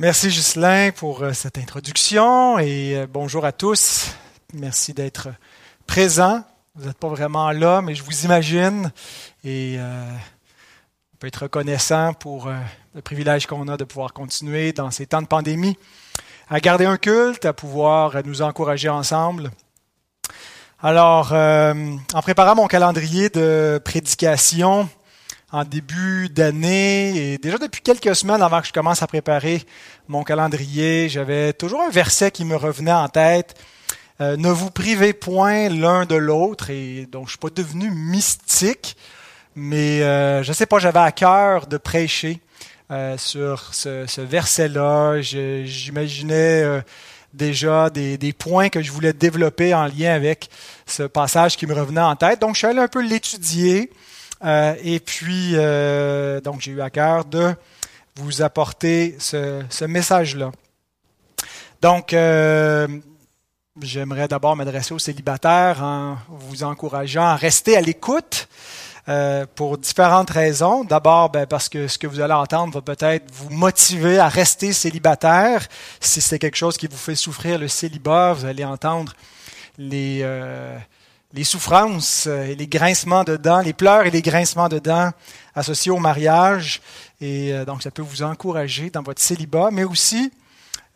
Merci Ghislain pour euh, cette introduction et euh, bonjour à tous. Merci d'être présents. Vous n'êtes pas vraiment là, mais je vous imagine et euh, on peut être reconnaissant pour le privilège qu'on a de pouvoir continuer dans ces temps de pandémie à garder un culte, à pouvoir nous encourager ensemble. Alors, en préparant mon calendrier de prédication, en début d'année et déjà depuis quelques semaines avant que je commence à préparer mon calendrier, j'avais toujours un verset qui me revenait en tête. Euh, ne vous privez point l'un de l'autre et donc je suis pas devenu mystique, mais euh, je sais pas, j'avais à cœur de prêcher euh, sur ce, verset-là. J'imaginais euh, déjà des, des, points que je voulais développer en lien avec ce passage qui me revenait en tête. Donc je suis allé un peu l'étudier. Euh, et puis, euh, donc, j'ai eu à cœur de vous apporter ce, message-là. Donc, euh, j'aimerais d'abord m'adresser aux célibataires en vous encourageant à rester à l'écoute. Pour différentes raisons. D'abord, ben, parce que ce que vous allez entendre va peut-être vous motiver à rester célibataire. Si c'est quelque chose qui vous fait souffrir le célibat, vous allez entendre les, les souffrances et les grincements de dents, les pleurs et les grincements de dents associés au mariage. Et euh, donc, ça peut vous encourager dans votre célibat, mais aussi,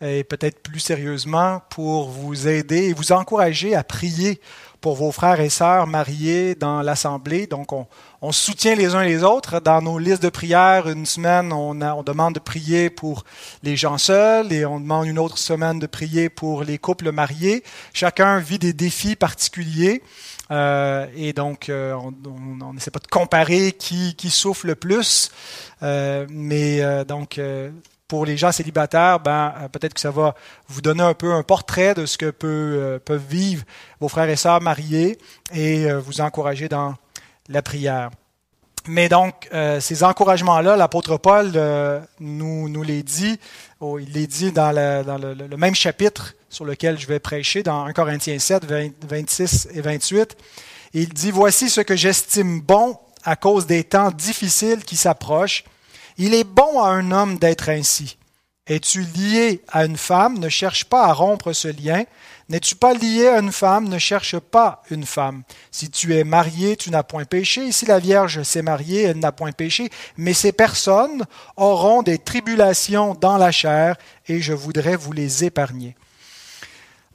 et peut-être plus sérieusement, pour vous aider et vous encourager à prier pour vos frères et sœurs mariés dans l'Assemblée. Donc, on, on, soutient les uns les autres. Dans nos listes de prières, une semaine, on, demande de prier pour les gens seuls et on demande une autre semaine de prier pour les couples mariés. Chacun vit des défis particuliers. Euh, et donc, euh, on n'essaie pas de comparer qui, qui souffre le plus. Euh, mais donc, pour les gens célibataires, ben, euh, peut-être que ça va vous donner un peu un portrait de ce que euh, peuvent vivre vos frères et sœurs mariés et euh, vous encourager dans la prière. Mais donc, ces encouragements-là, l'apôtre Paul nous, les dit, oh, il les dit dans, le, même chapitre sur lequel je vais prêcher, dans 1 Corinthiens 7, 20, 26 et 28. il dit, Voici ce que j'estime bon à cause des temps difficiles qui s'approchent il est bon à un homme d'être ainsi. Es-tu lié à une femme, ne cherche pas à rompre ce lien. N'es-tu pas lié à une femme, ne cherche pas une femme. Si tu es marié, tu n'as point péché. Si la Vierge s'est mariée, elle n'a point péché. Mais ces personnes auront des tribulations dans la chair, et je voudrais vous les épargner.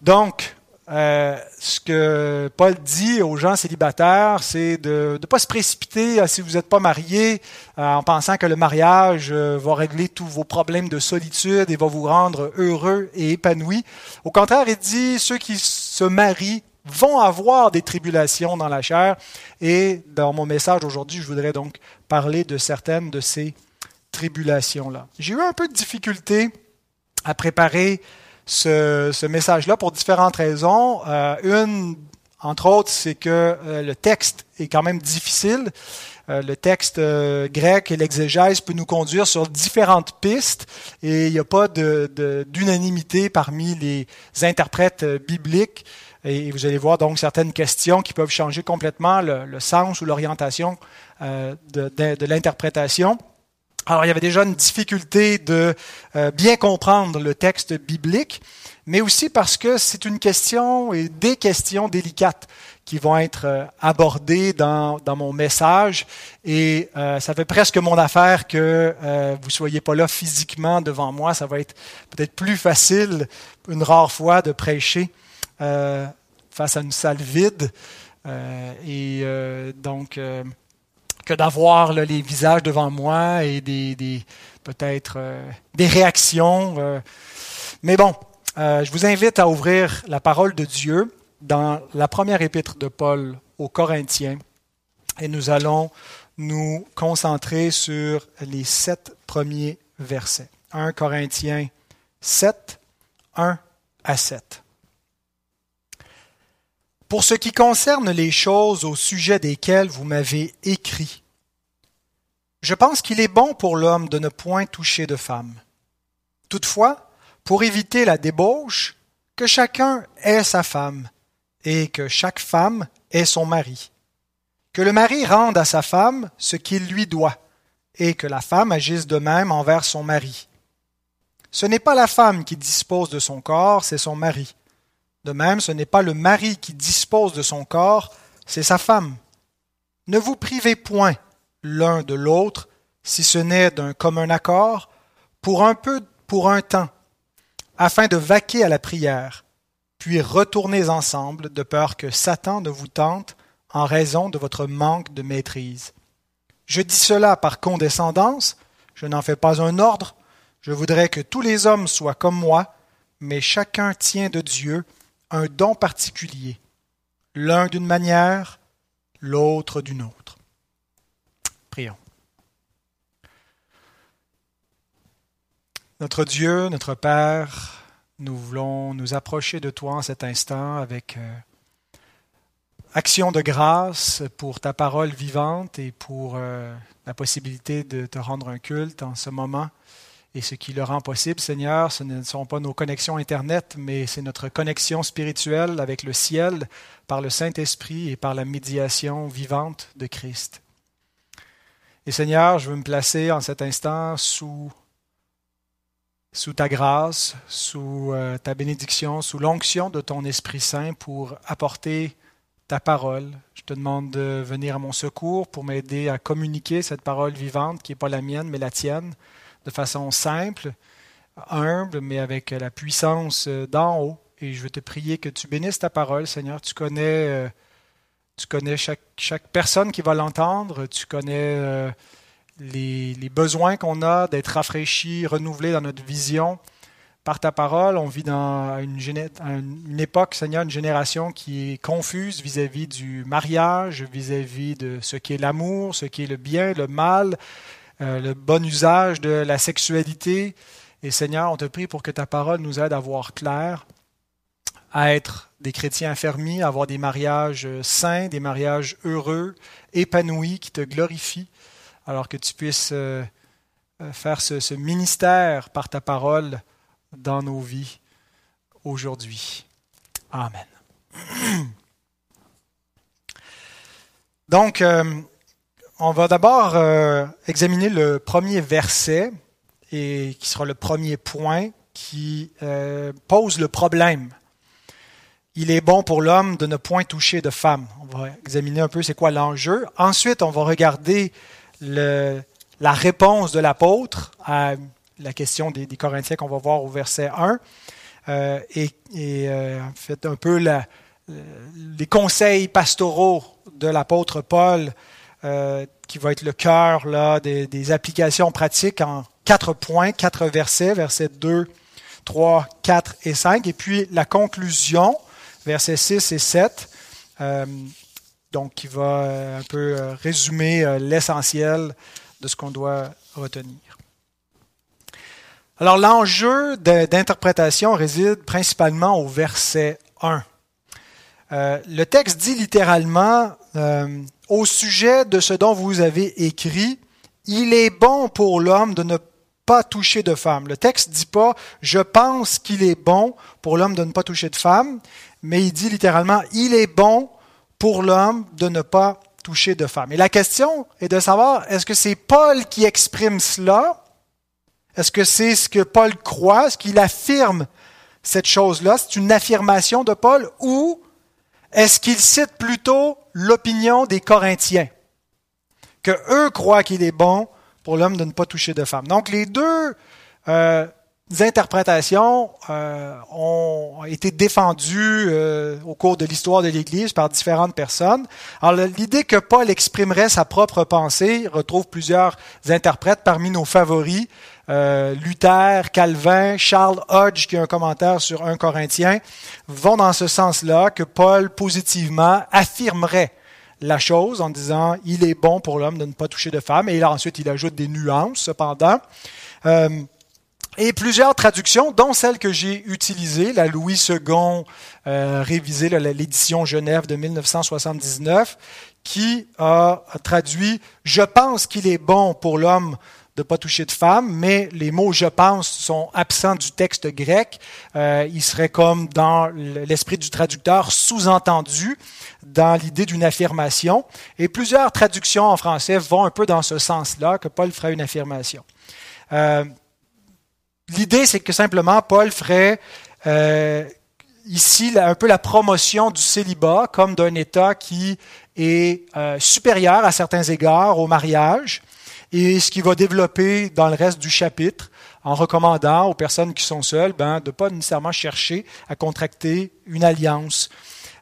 Donc, euh, ce que Paul dit aux gens célibataires, c'est de ne pas se précipiter si vous n'êtes pas marié euh, en pensant que le mariage euh, va régler tous vos problèmes de solitude et va vous rendre heureux et épanoui. Au contraire, il dit ceux qui se marient vont avoir des tribulations dans la chair. Et dans mon message aujourd'hui, je voudrais donc parler de certaines de ces tribulations-là. J'ai eu un peu de difficulté à préparer ce, ce message-là pour différentes raisons. Euh, une, entre autres, c'est que euh, le texte est quand même difficile. Euh, le texte euh, grec et l'exégèse peut nous conduire sur différentes pistes et il n'y a pas d'unanimité de, parmi les interprètes bibliques. Et vous allez voir donc certaines questions qui peuvent changer complètement le, le sens ou l'orientation de, de, de l'interprétation. Alors, il y avait déjà une difficulté de euh, bien comprendre le texte biblique, mais aussi parce que c'est une question et des questions délicates qui vont être euh, abordées dans, dans mon message. Et euh, ça fait presque mon affaire que vous soyez pas là physiquement devant moi. Ça va être peut-être plus facile une rare fois de prêcher face à une salle vide. et donc que d'avoir les visages devant moi et des, peut-être euh, des réactions. Euh. Mais bon, euh, je vous invite à ouvrir la parole de Dieu dans la première épître de Paul aux Corinthiens et nous allons nous concentrer sur les sept premiers versets. 1 Corinthiens 7, 1 à 7. Pour ce qui concerne les choses au sujet desquelles vous m'avez écrit, je pense qu'il est bon pour l'homme de ne point toucher de femme. Toutefois, pour éviter la débauche, que chacun ait sa femme, et que chaque femme ait son mari. Que le mari rende à sa femme ce qu'il lui doit, et que la femme agisse de même envers son mari. Ce n'est pas la femme qui dispose de son corps, c'est son mari. De même, ce n'est pas le mari qui dispose de son corps, c'est sa femme. Ne vous privez point l'un de l'autre, si ce n'est d'un commun accord, pour un peu, pour un temps, afin de vaquer à la prière, puis retournez ensemble, de peur que Satan ne vous tente en raison de votre manque de maîtrise. Je dis cela par condescendance, je n'en fais pas un ordre, je voudrais que tous les hommes soient comme moi, mais chacun tient de Dieu un don particulier, l'un d'une manière, l'autre d'une autre. Prions. Notre Dieu, notre Père, nous voulons nous approcher de toi en cet instant avec euh, action de grâce pour ta parole vivante et pour euh, la possibilité de te rendre un culte en ce moment. Et ce qui le rend possible, Seigneur, ce ne sont pas nos connexions Internet, mais c'est notre connexion spirituelle avec le ciel par le Saint-Esprit et par la médiation vivante de Christ. Et Seigneur, je veux me placer en cet instant sous, sous ta grâce, sous euh, ta bénédiction, sous l'onction de ton Esprit Saint pour apporter ta parole. Je te demande de venir à mon secours pour m'aider à communiquer cette parole vivante qui n'est pas la mienne, mais la tienne de façon simple, humble, mais avec la puissance euh, d'en haut. Et je veux te prier que tu bénisses ta parole, Seigneur. Tu connais, euh, tu connais chaque, personne qui va l'entendre. Tu connais euh, les, besoins qu'on a d'être rafraîchis, renouvelés dans notre vision. Par ta parole, on vit dans une, une époque, Seigneur, une génération qui est confuse vis-à-vis -vis du mariage, vis-à-vis -vis de ce qui est l'amour, ce qui est le bien, le mal, euh, le bon usage de la sexualité. Et Seigneur, on te prie pour que ta parole nous aide à voir clair, à être des chrétiens affermis, à avoir des mariages sains, des mariages heureux, épanouis, qui te glorifient, alors que tu puisses euh, euh, faire ce, ce ministère par ta parole dans nos vies aujourd'hui. Amen. Donc, on va d'abord euh, examiner le premier verset, et qui sera le premier point qui euh, pose le problème. Il est bon pour l'homme de ne point toucher de femme. On va examiner un peu c'est quoi l'enjeu. Ensuite, on va regarder la réponse de l'apôtre à la question des, Corinthiens qu'on va voir au verset 1. Euh, et, en fait un peu les conseils pastoraux de l'apôtre Paul euh, qui va être le cœur des, applications pratiques en quatre points, quatre versets, versets 2, 3, 4 et 5. Et puis la conclusion, versets 6 et 7, euh, donc qui va euh, un peu résumer l'essentiel de ce qu'on doit retenir. Alors l'enjeu d'interprétation réside principalement au verset 1. Euh, le texte dit littéralement euh, au sujet de ce dont vous avez écrit, il est bon pour l'homme de ne pas toucher de femme. Le texte dit pas je pense qu'il est bon pour l'homme de ne pas toucher de femme, mais il dit littéralement il est bon pour l'homme de ne pas toucher de femme. Et la question est de savoir est-ce que c'est Paul qui exprime cela? Est-ce que c'est ce que Paul croit? Est-ce qu'il affirme cette chose-là? C'est une affirmation de Paul ou est-ce qu'il cite plutôt l'opinion des Corinthiens, que eux croient qu'il est bon pour l'homme de ne pas toucher de femme. Donc les deux euh, interprétations euh, ont été défendues euh, au cours de l'histoire de l'Église par différentes personnes. Alors l'idée que Paul exprimerait sa propre pensée retrouve plusieurs interprètes parmi nos favoris. Euh, Luther, Calvin, Charles Hodge, qui a un commentaire sur 1 Corinthien, vont dans ce sens-là que Paul positivement affirmerait la chose en disant il est bon pour l'homme de ne pas toucher de femme et là ensuite il ajoute des nuances cependant. Euh, et plusieurs traductions, dont celle que j'ai utilisée, la Louis II euh, révisée, l'édition Genève de 1979, qui a traduit Je pense qu'il est bon pour l'homme de pas toucher de femme, mais les mots je pense sont absents du texte grec. Euh, ils seraient comme dans l'esprit du traducteur sous-entendu dans l'idée d'une affirmation. Et plusieurs traductions en français vont un peu dans ce sens-là, que Paul ferait une affirmation. Euh, l'idée, c'est que simplement Paul ferait euh, ici un peu la promotion du célibat comme d'un État qui est supérieur à certains égards au mariage et ce qui va développer dans le reste du chapitre en recommandant aux personnes qui sont seules ben, de ne pas nécessairement chercher à contracter une alliance.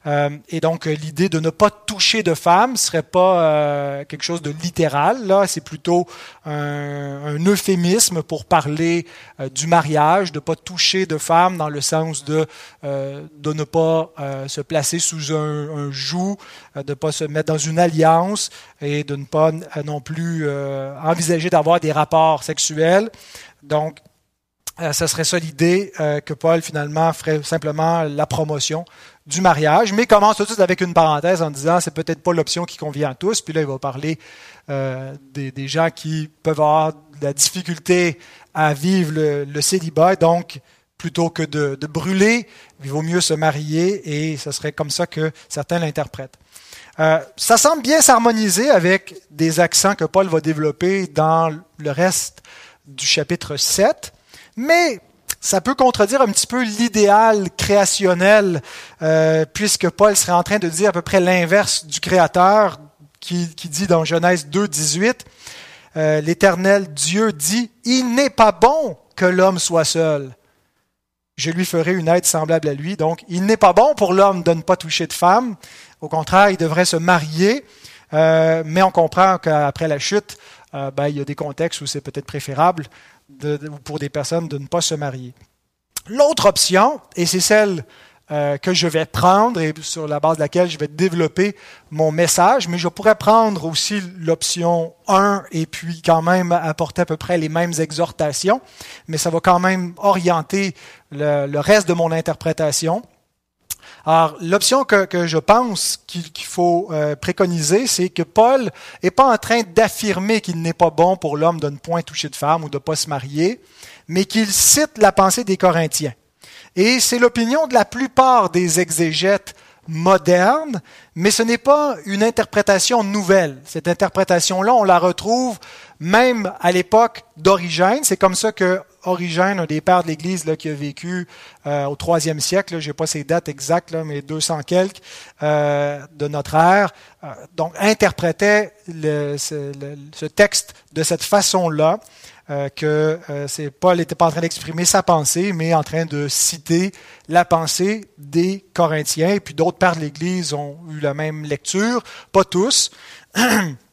Euh, et donc, euh, l'idée de ne pas toucher de femmes serait pas euh, quelque chose de littéral. Là, c'est plutôt un, euphémisme pour parler du mariage, de ne pas toucher de femmes dans le sens de de ne pas se placer sous un, un joug, de ne pas se mettre dans une alliance et de ne pas non plus envisager d'avoir des rapports sexuels. Donc, ce serait ça l'idée que Paul finalement ferait simplement la promotion du mariage, mais commence tout de suite avec une parenthèse en disant c'est peut-être pas l'option qui convient à tous. Puis là, il va parler euh, des, gens qui peuvent avoir de la difficulté à vivre le, célibat. Donc, plutôt que de, brûler, il vaut mieux se marier et ce serait comme ça que certains l'interprètent. Euh, ça semble bien s'harmoniser avec des accents que Paul va développer dans le reste du chapitre 7, mais ça peut contredire un petit peu l'idéal créationnel, euh, puisque Paul serait en train de dire à peu près l'inverse du Créateur, qui, dit dans Genèse 2, 18, euh, l'Éternel Dieu dit, Il n'est pas bon que l'homme soit seul. Je lui ferai une aide semblable à lui. Donc, il n'est pas bon pour l'homme de ne pas toucher de femme. Au contraire, il devrait se marier. Euh, mais on comprend qu'après la chute, ben, il y a des contextes où c'est peut-être préférable pour des personnes de ne pas se marier. L'autre option, et c'est celle euh, que je vais prendre et sur la base de laquelle je vais développer mon message, mais je pourrais prendre aussi l'option 1 et puis quand même apporter à peu près les mêmes exhortations, mais ça va quand même orienter le, reste de mon interprétation. Alors, l'option que, je pense qu'il faut euh, préconiser, c'est que Paul n'est pas en train d'affirmer qu'il n'est pas bon pour l'homme de ne point toucher de femme ou de ne pas se marier, mais qu'il cite la pensée des Corinthiens. Et c'est l'opinion de la plupart des exégètes modernes, mais ce n'est pas une interprétation nouvelle. Cette interprétation-là, on la retrouve même à l'époque d'Origène. C'est comme ça que Origène, un des pères de l'Église là, qui a vécu euh, au troisième siècle, je n'ai pas ses dates exactes, mais 200 quelques euh, de notre ère, euh, donc interprétait ce, texte de cette façon-là, que c'est Paul n'était pas en train d'exprimer sa pensée, mais en train de citer la pensée des Corinthiens. Et puis d'autres pères de l'Église ont eu la même lecture, pas tous.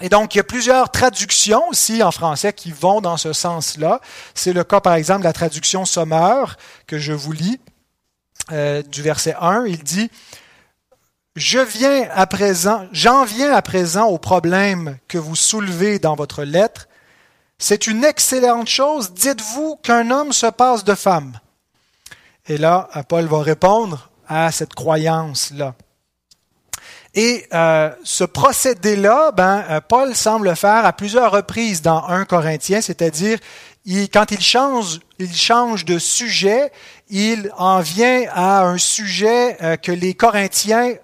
Et donc, il y a plusieurs traductions aussi en français qui vont dans ce sens-là. C'est le cas, par exemple, de la traduction Sommeur que je vous lis euh, du verset 1. Il dit Je viens à présent, j'en viens à présent au problème que vous soulevez dans votre lettre. C'est une excellente chose. Dites-vous qu'un homme se passe de femme. Et là, Paul va répondre à cette croyance-là. Et euh, ce procédé-là, ben, euh, Paul semble le faire à plusieurs reprises dans 1 Corinthiens, c'est-à-dire quand il change, il change de sujet, il en vient à un sujet euh, que les Corinthiens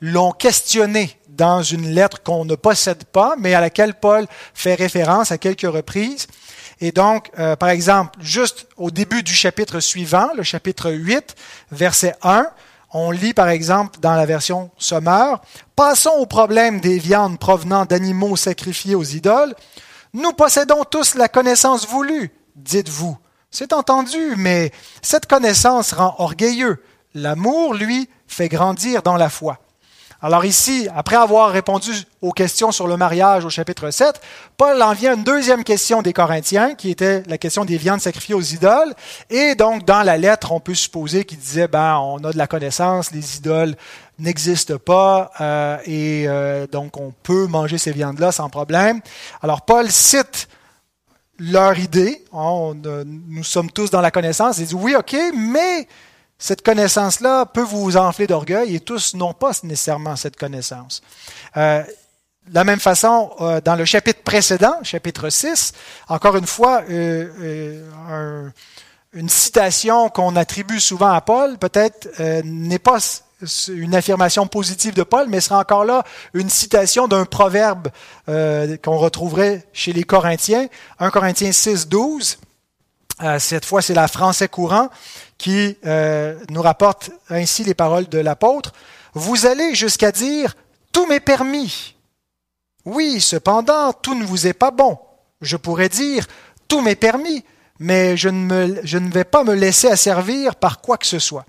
l'ont questionné dans une lettre qu'on ne possède pas, mais à laquelle Paul fait référence à quelques reprises. Et donc, par exemple, juste au début du chapitre suivant, le chapitre 8, verset 1, on lit par exemple dans la version sommaire, Passons au problème des viandes provenant d'animaux sacrifiés aux idoles. Nous possédons tous la connaissance voulue, dites-vous. C'est entendu, mais cette connaissance rend orgueilleux. L'amour, lui, fait grandir dans la foi. Alors ici, après avoir répondu aux questions sur le mariage au chapitre 7, Paul en vient à une deuxième question des Corinthiens, qui était la question des viandes sacrifiées aux idoles. Et donc, dans la lettre, on peut supposer qu'il disait, ben, on a de la connaissance, les idoles n'existent pas, euh, et euh, donc on peut manger ces viandes-là sans problème. Alors, Paul cite leur idée, on, nous sommes tous dans la connaissance, il dit, oui, ok, mais cette connaissance-là peut vous enfler d'orgueil et tous n'ont pas nécessairement cette connaissance. Euh, de la même façon, euh, dans le chapitre précédent, chapitre 6, encore une fois, euh, une citation qu'on attribue souvent à Paul, peut-être n'est pas une affirmation positive de Paul, mais sera encore là une citation d'un proverbe qu'on retrouverait chez les Corinthiens, 1 Corinthiens 6, 12. Euh, cette fois, c'est la français courant qui euh, nous rapporte ainsi les paroles de l'apôtre. Vous allez jusqu'à dire tout m'est permis. Oui, cependant, tout ne vous est pas bon. Je pourrais dire tout m'est permis, mais je ne, me, je ne vais pas me laisser asservir par quoi que ce soit.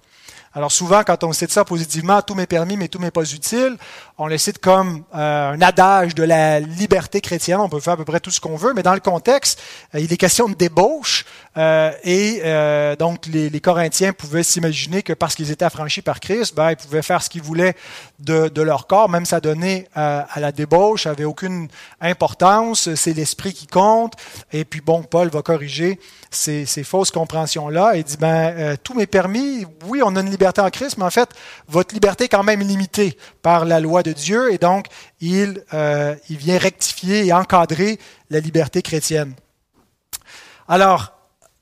Alors souvent, quand on cite ça positivement, tout m'est permis, mais tout m'est pas utile, on le cite comme euh, un adage de la liberté chrétienne. On peut faire à peu près tout ce qu'on veut, mais dans le contexte, euh, il est question de débauche. Euh, et donc, les, Corinthiens pouvaient s'imaginer que parce qu'ils étaient affranchis par Christ, ben, ils pouvaient faire ce qu'ils voulaient de, de, leur corps, même ça donnait à la débauche, avait aucune importance. C'est l'esprit qui compte. Et puis, bon, Paul va corriger ces, fausses compréhensions-là et dit, ben, tout m'est permis. Oui, on a une liberté en Christ, mais en fait, votre liberté est quand même limitée par la loi de Dieu et donc il, euh, vient rectifier et encadrer la liberté chrétienne. Alors,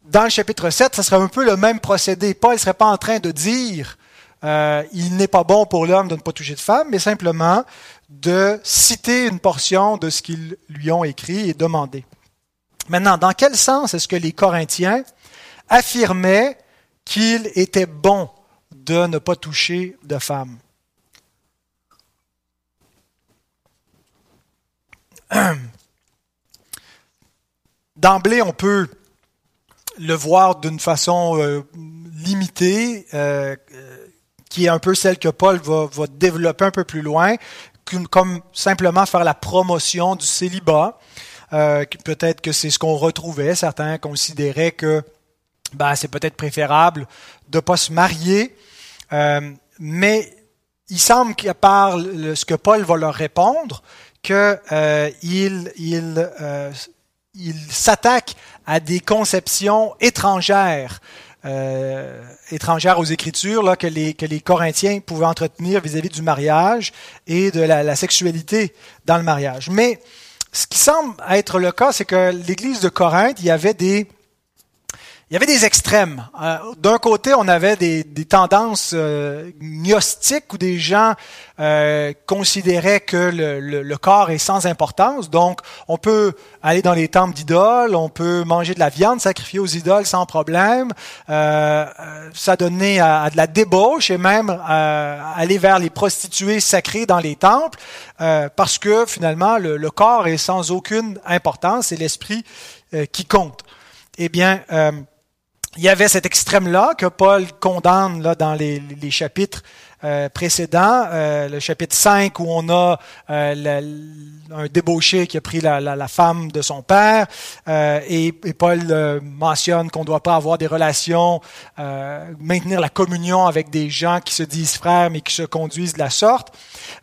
dans le chapitre 7, ce serait un peu le même procédé. Paul ne serait pas en train de dire euh, il n'est pas bon pour l'homme de ne pas toucher de femme, mais simplement de citer une portion de ce qu'ils lui ont écrit et demandé. Maintenant, dans quel sens est-ce que les Corinthiens affirmaient qu'il était bon de ne pas toucher de femme? D'emblée, on peut le voir d'une façon euh, limitée, euh, qui est un peu celle que Paul va, développer un peu plus loin, comme simplement faire la promotion du célibat. Euh, peut-être que c'est ce qu'on retrouvait. Certains considéraient que ben, c'est peut-être préférable de ne pas se marier. mais il semble qu'à part ce que Paul va leur répondre, qu'il euh, il, euh, s'attaque à des conceptions étrangères, euh, étrangères aux Écritures, là, que, les, que les Corinthiens pouvaient entretenir vis-à-vis du mariage et de la, la sexualité dans le mariage. Mais ce qui semble être le cas, c'est que l'Église de Corinthe, il y avait des il y avait des extrêmes. Euh, d'un côté, on avait des, tendances euh, gnostiques où des gens euh, considéraient que le, corps est sans importance. Donc, on peut aller dans les temples d'idoles, on peut manger de la viande sacrifiée aux idoles sans problème. ça donnait à, de la débauche et même aller vers les prostituées sacrées dans les temples, parce que finalement, le, le, corps est sans aucune importance, c'est l'esprit qui compte. Eh bien, il y avait cet extrême-là que Paul condamne là, dans les, les chapitres euh, euh, le chapitre 5 où on a euh, un débauché qui a pris la, femme de son père, euh, et, Paul mentionne qu'on ne doit pas avoir des relations, maintenir la communion avec des gens qui se disent frères mais qui se conduisent de la sorte,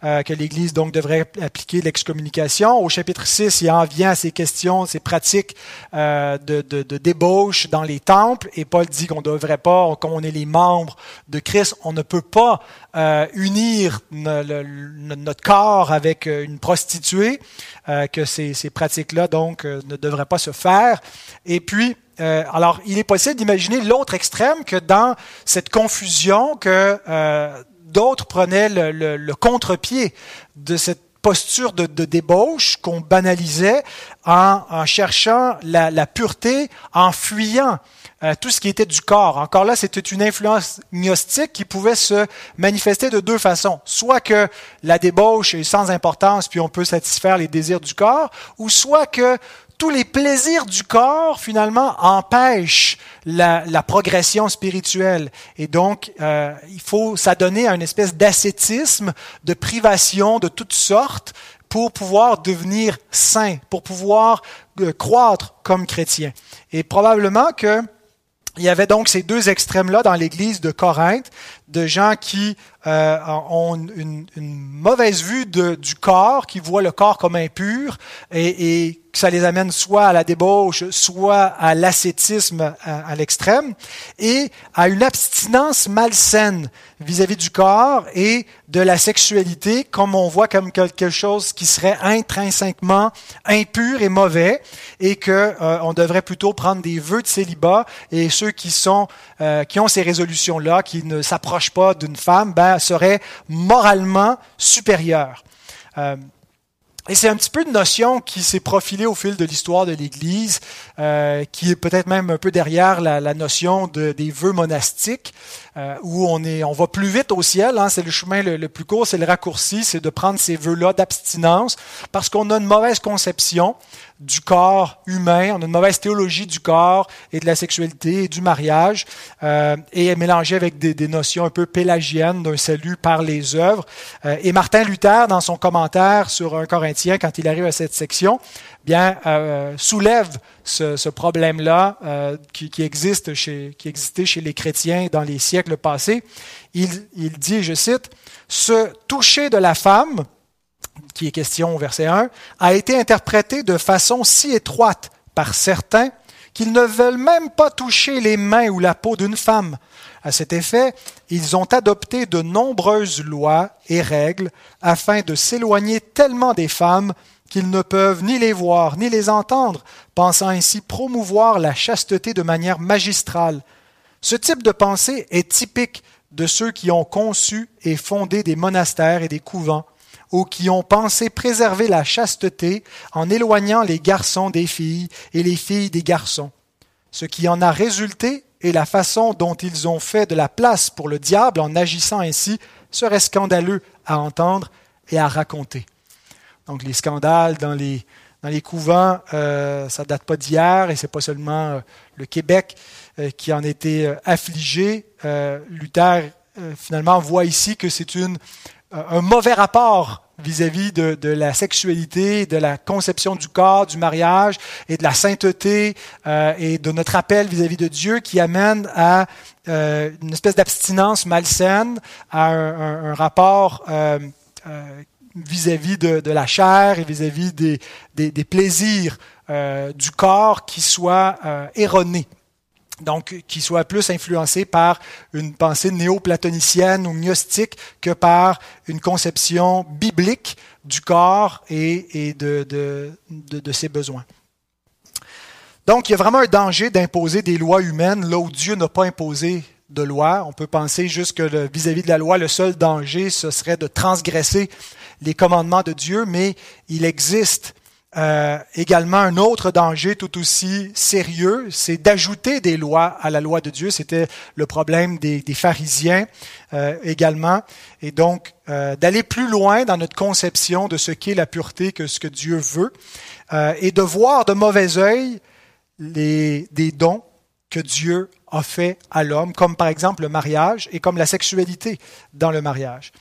que l'Église donc devrait appliquer l'excommunication. Au chapitre 6, il en vient à ces questions, ces pratiques de, de, débauche dans les temples, et Paul dit qu'on ne devrait pas, comme on est les membres de Christ, on ne peut pas euh, unir notre corps avec euh, une prostituée, euh, que ces, ces pratiques-là donc ne devraient pas se faire. Et puis, alors, il est possible d'imaginer l'autre extrême que dans cette confusion que d'autres prenaient le, le contre-pied de cette posture de, débauche qu'on banalisait en, cherchant la, la, pureté, en fuyant euh, tout ce qui était du corps. Encore là, c'était une influence gnostique qui pouvait se manifester de deux façons. Soit que la débauche est sans importance, puis on peut satisfaire les désirs du corps, ou soit que tous les plaisirs du corps, finalement, empêchent la, progression spirituelle. Et donc, euh, il faut s'adonner à une espèce d'ascétisme, de privation de toutes sortes pour pouvoir devenir saint, pour pouvoir euh, croître comme chrétien. Et probablement que il y avait donc ces deux extrêmes-là dans l'Église de Corinthe, de gens qui euh, ont une, mauvaise vue du corps, qui voient le corps comme impur, et, et que ça les amène soit à la débauche, soit à l'ascétisme à, l'extrême, et à une abstinence malsaine vis-à-vis du corps et de la sexualité, comme on voit comme quelque chose qui serait intrinsèquement impur et mauvais, et que euh, on devrait plutôt prendre des vœux de célibat, et ceux qui sont euh, qui ont ces résolutions-là, qui ne s'approchent pas d'une femme, ben, seraient moralement supérieurs. Euh, Et c'est un petit peu une notion qui s'est profilée au fil de l'histoire de l'Église, euh, qui est peut-être même un peu derrière la, notion de, des vœux monastiques, où on, est, on va plus vite au ciel. Hein, c'est le chemin le, le plus court, c'est le raccourci, c'est de prendre ces vœux-là d'abstinence, parce qu'on a une mauvaise conception du corps humain, on a une mauvaise théologie du corps et de la sexualité et du mariage, euh, et mélangée avec des, des, notions un peu pélagiennes d'un salut par les œuvres. Euh, et Martin Luther, dans son commentaire sur un Corinthien, quand il arrive à cette section, bien euh, soulève ce, ce problème-là euh, qui, qui, existe chez, qui existait chez les chrétiens dans les siècles passés. Il, il dit, je cite, ce toucher de la femme qui est question au verset 1, a été interprété de façon si étroite par certains qu'ils ne veulent même pas toucher les mains ou la peau d'une femme. À cet effet, ils ont adopté de nombreuses lois et règles afin de s'éloigner tellement des femmes qu'ils ne peuvent ni les voir ni les entendre, pensant ainsi promouvoir la chasteté de manière magistrale. Ce type de pensée est typique de ceux qui ont conçu et fondé des monastères et des couvents ou qui ont pensé préserver la chasteté en éloignant les garçons des filles et les filles des garçons. Ce qui en a résulté et la façon dont ils ont fait de la place pour le diable en agissant ainsi serait scandaleux à entendre et à raconter. Donc les scandales dans les, dans les couvents, euh, ça date pas d'hier et c'est pas seulement euh, le Québec euh, qui en était affligé. Luther finalement voit ici que c'est une un mauvais rapport vis-à-vis de, la sexualité, de la conception du corps, du mariage et de la sainteté euh, et de notre appel vis-à-vis de Dieu qui amène à euh, une espèce d'abstinence malsaine, à un, rapport euh, vis-à-vis de, la chair et vis-à-vis des, des, plaisirs du corps qui soit erroné donc qui soit plus influencé par une pensée néo-platonicienne ou gnostique que par une conception biblique du corps et, de, ses besoins. Donc, il y a vraiment un danger d'imposer des lois humaines là où Dieu n'a pas imposé de loi. On peut penser juste que vis-à-vis -vis de la loi, le seul danger, ce serait de transgresser les commandements de Dieu, mais il existe euh, également, un autre danger tout aussi sérieux, c'est d'ajouter des lois à la loi de Dieu. C'était le problème des, des pharisiens euh, également. Et donc, euh, d'aller plus loin dans notre conception de ce qu'est la pureté que ce que Dieu veut, euh, et de voir de mauvais œil les, des dons que Dieu a fait à l'homme, comme par exemple le mariage et comme la sexualité dans le mariage.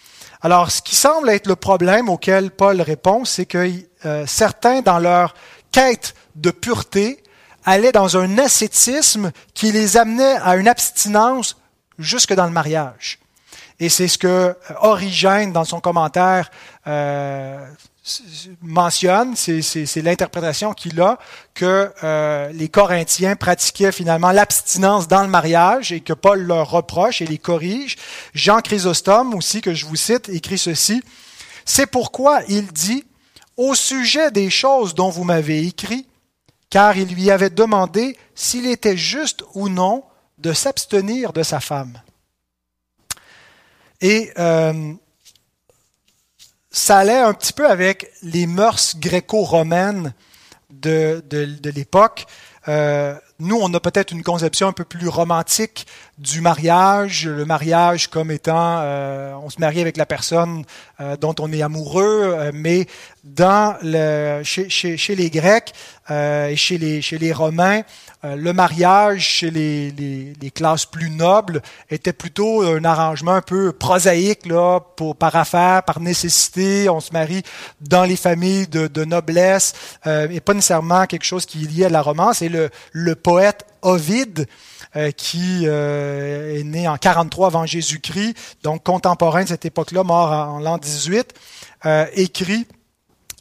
Alors, ce qui semble être le problème auquel Paul répond, c'est que euh, certains, dans leur quête de pureté, allaient dans un ascétisme qui les amenait à une abstinence jusque dans le mariage. Et c'est ce que euh, Origène, dans son commentaire, euh, mentionne, c'est l'interprétation qu'il a, que euh, les Corinthiens pratiquaient finalement l'abstinence dans le mariage et que Paul leur reproche et les corrige. Jean Chrysostome aussi, que je vous cite, écrit ceci. C'est pourquoi il dit, au sujet des choses dont vous m'avez écrit, car il lui avait demandé s'il était juste ou non de s'abstenir de sa femme. Et euh, ça allait un petit peu avec les mœurs gréco-romaines de, l'époque. Euh, nous, on a peut-être une conception un peu plus romantique du mariage, le mariage comme étant, euh, on se marie avec la personne euh, dont on est amoureux, euh, mais dans le, chez, chez, chez les Grecs euh, et chez les, chez les Romains, euh, le mariage chez les, les, les, classes plus nobles était plutôt un arrangement un peu prosaïque, là, pour, par affaire, par nécessité. On se marie dans les familles de, de noblesse euh, et pas nécessairement quelque chose qui est lié à la romance. Et le, le poète Ovide, qui euh, est né en 43 avant Jésus-Christ, donc contemporain de cette époque-là, mort en, en l'an 18, euh, écrit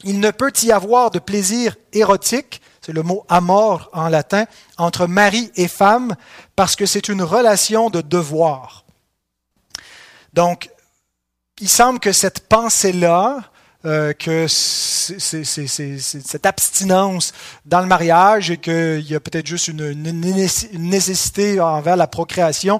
Il ne peut y avoir de plaisir érotique c'est le mot amor en latin, entre mari et femme, parce que c'est une relation de devoir. Donc, il semble que cette pensée-là euh, que c'est cette abstinence dans le mariage et qu'il y a peut-être juste une, nécessité envers la procréation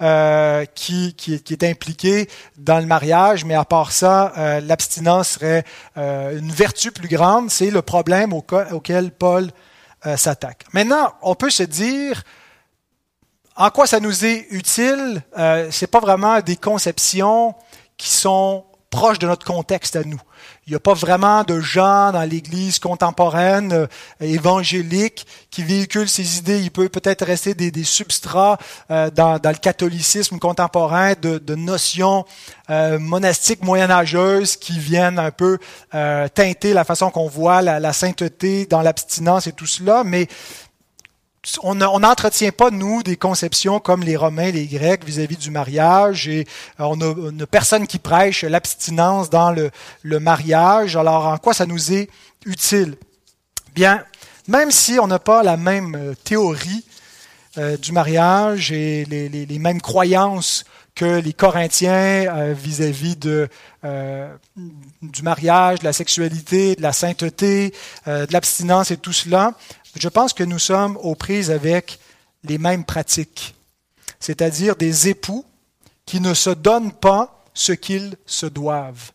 euh, qui, qui, est impliquée dans le mariage, mais à part ça, euh, l'abstinence serait une vertu plus grande. C'est le problème auquel Paul s'attaque. Maintenant, on peut se dire, en quoi ça nous est utile? Euh, C'est pas vraiment des conceptions qui sont proches de notre contexte à nous. Il n'y a pas vraiment de gens dans l'Église contemporaine euh, évangélique qui véhiculent ces idées. Il peut peut-être rester des, des substrats euh, dans, dans, le catholicisme contemporain de, de notions euh, monastiques moyenâgeuses qui viennent un peu teinter la façon qu'on voit la, la sainteté dans l'abstinence et tout cela. Mais on n'entretient pas, nous, des conceptions comme les Romains, les Grecs vis-à-vis du mariage, et euh, on n'a personne qui prêche l'abstinence dans le, mariage. Alors, en quoi ça nous est utile? Bien, même si on n'a pas la même euh, théorie euh, du mariage et les, mêmes croyances que les Corinthiens vis-à-vis du mariage, de la sexualité, de la sainteté, de l'abstinence et tout cela, je pense que nous sommes aux prises avec les mêmes pratiques, c'est-à-dire des époux qui ne se donnent pas ce qu'ils se doivent,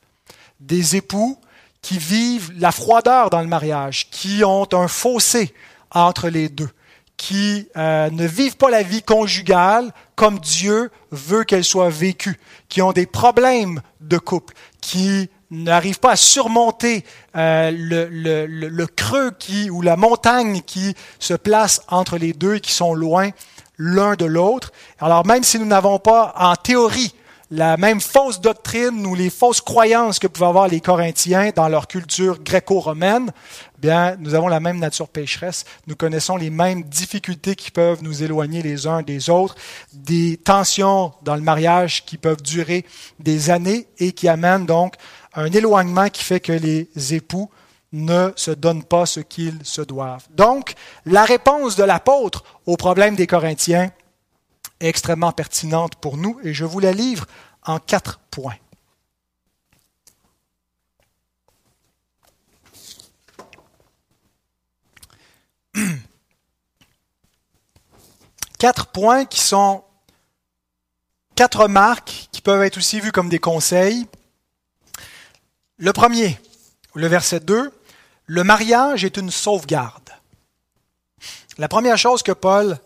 des époux qui vivent la froideur dans le mariage, qui ont un fossé entre les deux, qui euh, ne vivent pas la vie conjugale comme Dieu veut qu'elle soit vécue, qui ont des problèmes de couple, qui n'arrive pas à surmonter euh, le, le, le, creux qui, ou la montagne qui se place entre les deux et qui sont loin l'un de l'autre. Alors même si nous n'avons pas en théorie la même fausse doctrine ou les fausses croyances que pouvaient avoir les Corinthiens dans leur culture gréco-romaine, bien, nous avons la même nature pécheresse. Nous connaissons les mêmes difficultés qui peuvent nous éloigner les uns des autres, des tensions dans le mariage qui peuvent durer des années et qui amènent donc un éloignement qui fait que les époux ne se donnent pas ce qu'ils se doivent. Donc, la réponse de l'apôtre au problème des Corinthiens est extrêmement pertinente pour nous et je vous la livre en quatre points. Quatre points qui sont quatre remarques qui peuvent être aussi vues comme des conseils le premier, le verset 2, le mariage est une sauvegarde. La première chose que Paul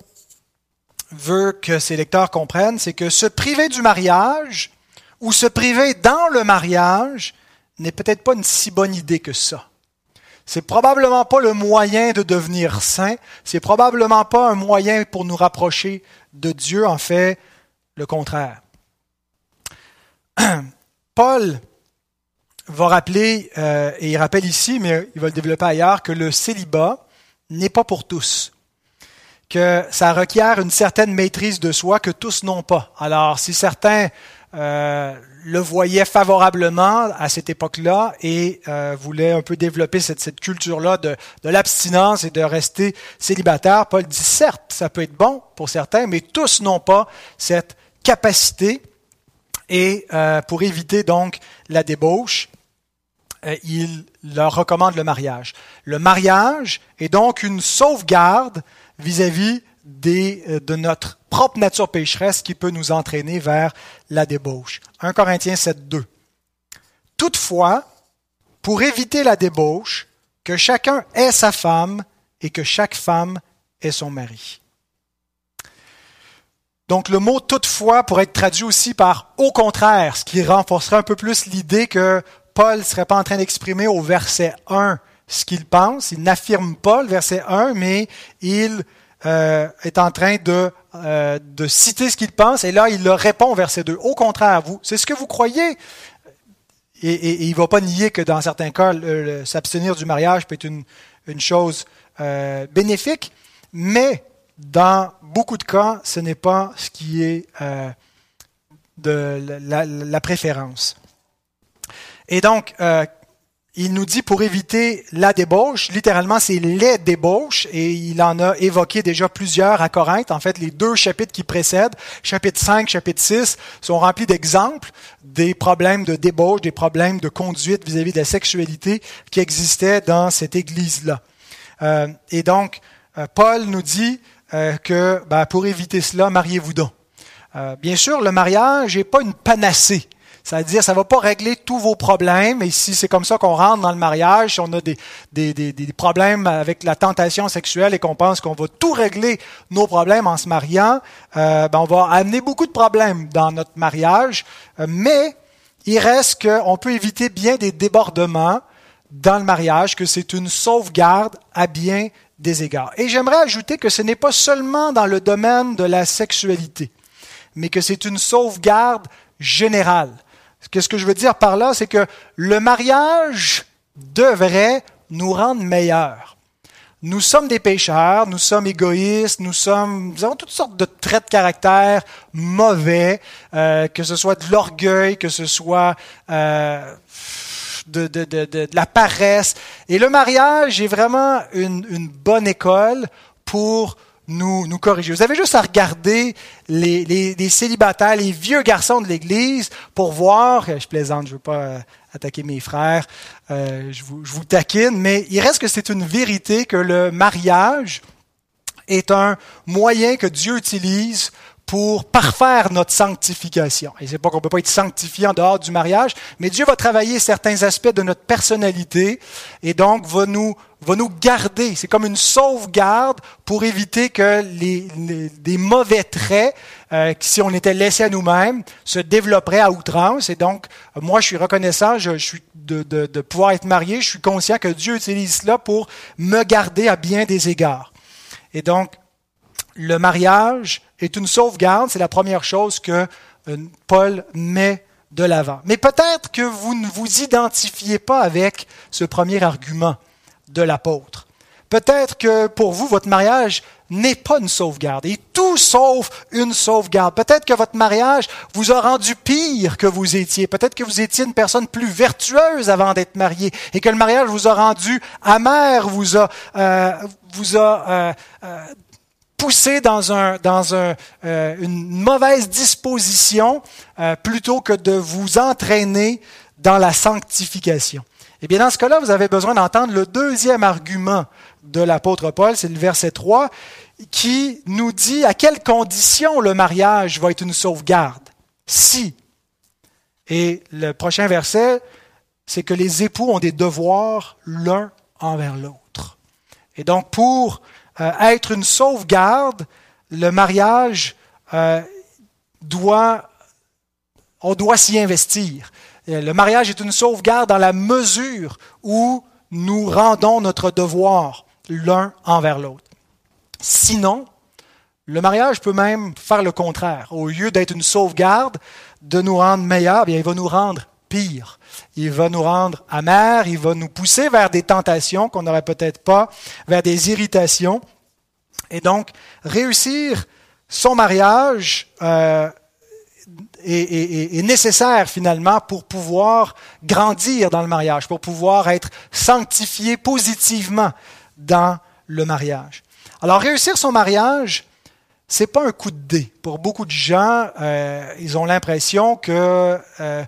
veut que ses lecteurs comprennent, c'est que se priver du mariage ou se priver dans le mariage n'est peut-être pas une si bonne idée que ça. C'est probablement pas le moyen de devenir saint, c'est probablement pas un moyen pour nous rapprocher de Dieu, en fait, le contraire. Paul va rappeler, euh, et il rappelle ici, mais il va le développer ailleurs, que le célibat n'est pas pour tous, que ça requiert une certaine maîtrise de soi que tous n'ont pas. Alors, si certains euh, le voyaient favorablement à cette époque-là et euh, voulaient un peu développer cette, culture-là de, l'abstinence et de rester célibataire, Paul dit certes, ça peut être bon pour certains, mais tous n'ont pas cette capacité. Et pour éviter donc la débauche, euh, il leur recommande le mariage. Le mariage est donc une sauvegarde vis-à-vis euh, de notre propre nature pécheresse qui peut nous entraîner vers la débauche. 1 Corinthiens 7, 2. Toutefois, pour éviter la débauche, que chacun ait sa femme et que chaque femme ait son mari. Donc le mot toutefois pourrait être traduit aussi par au contraire, ce qui renforcerait un peu plus l'idée que Paul ne serait pas en train d'exprimer au verset 1 ce qu'il pense. Il n'affirme pas le verset 1, mais il euh, est en train de, euh, de citer ce qu'il pense, et là, il le répond au verset 2. Au contraire, vous, c'est ce que vous croyez. Et, il ne va pas nier que dans certains cas, s'abstenir du mariage peut être une, chose euh, bénéfique, mais dans beaucoup de cas, ce n'est pas ce qui est de la préférence. Et donc, euh, il nous dit pour éviter la débauche, littéralement c'est les débauches, et il en a évoqué déjà plusieurs à Corinthe. En fait, les deux chapitres qui précèdent, chapitre 5, chapitre 6, sont remplis d'exemples des problèmes de débauche, des problèmes de conduite vis-à-vis de la sexualité qui existaient dans cette église-là. Euh, et donc, euh, Paul nous dit euh, que ben, pour éviter cela, mariez-vous donc. bien sûr, le mariage n'est pas une panacée. C'est-à-dire, ça ne va pas régler tous vos problèmes. Et si c'est comme ça qu'on rentre dans le mariage, si on a des, des, des, des problèmes avec la tentation sexuelle et qu'on pense qu'on va tout régler nos problèmes en se mariant, euh, ben on va amener beaucoup de problèmes dans notre mariage. Euh, mais il reste qu'on peut éviter bien des débordements dans le mariage, que c'est une sauvegarde à bien des égards. Et j'aimerais ajouter que ce n'est pas seulement dans le domaine de la sexualité, mais que c'est une sauvegarde générale. Qu'est-ce que je veux dire par là? C'est que le mariage devrait nous rendre meilleurs. Nous sommes des pécheurs, nous sommes égoïstes, nous sommes, nous avons toutes sortes de traits de caractère mauvais, euh, que ce soit de l'orgueil, que ce soit euh, de, la paresse. Et le mariage est vraiment une bonne école pour nous, nous corriger. Vous avez juste à regarder les, les, célibataires, les vieux garçons de l'Église pour voir, je plaisante, je ne veux pas euh, attaquer mes frères, euh, je, vous, je vous taquine, mais il reste que c'est une vérité que le mariage est un moyen que Dieu utilise pour parfaire notre sanctification. Et c'est pas qu'on peut pas être sanctifié en dehors du mariage, mais Dieu va travailler certains aspects de notre personnalité et donc va nous va nous garder. C'est comme une sauvegarde pour éviter que les, des mauvais traits, euh, si on était laissé à nous-mêmes, se développeraient à outrance. Et donc, moi, je suis reconnaissant je, je suis de, de, de pouvoir être marié. Je suis conscient que Dieu utilise cela pour me garder à bien des égards. Et donc, le mariage est une sauvegarde, c'est la première chose que euh, Paul met de l'avant. Mais peut-être que vous ne vous identifiez pas avec ce premier argument de l'apôtre. Peut-être que pour vous, votre mariage n'est pas une sauvegarde, et tout sauf une sauvegarde. Peut-être que votre mariage vous a rendu pire que vous étiez. Peut-être que vous étiez une personne plus vertueuse avant d'être marié, et que le mariage vous a rendu amer, vous a, euh, euh, euh, poussé dans, un, dans un, une mauvaise disposition plutôt que de vous entraîner dans la sanctification. Eh bien, dans ce cas-là, vous avez besoin d'entendre le deuxième argument de l'apôtre Paul, c'est le verset 3, qui nous dit à quelles conditions le mariage va être une sauvegarde. Si. Et le prochain verset, c'est que les époux ont des devoirs l'un envers l'autre. Et donc, pour euh, être une sauvegarde, le mariage euh, doit, on doit s'y investir. Le mariage est une sauvegarde dans la mesure où nous rendons notre devoir l'un envers l'autre. Sinon, le mariage peut même faire le contraire. Au lieu d'être une sauvegarde, de nous rendre meilleurs, il va nous rendre pire. Il va nous rendre amers, il va nous pousser vers des tentations qu'on n'aurait peut-être pas, vers des irritations. Et donc, réussir son mariage euh, est, est, nécessaire finalement pour pouvoir grandir dans le mariage, pour pouvoir être sanctifié positivement dans le mariage. Alors, réussir son mariage, c'est pas un coup de dé. Pour beaucoup de gens, euh, ils ont l'impression que euh,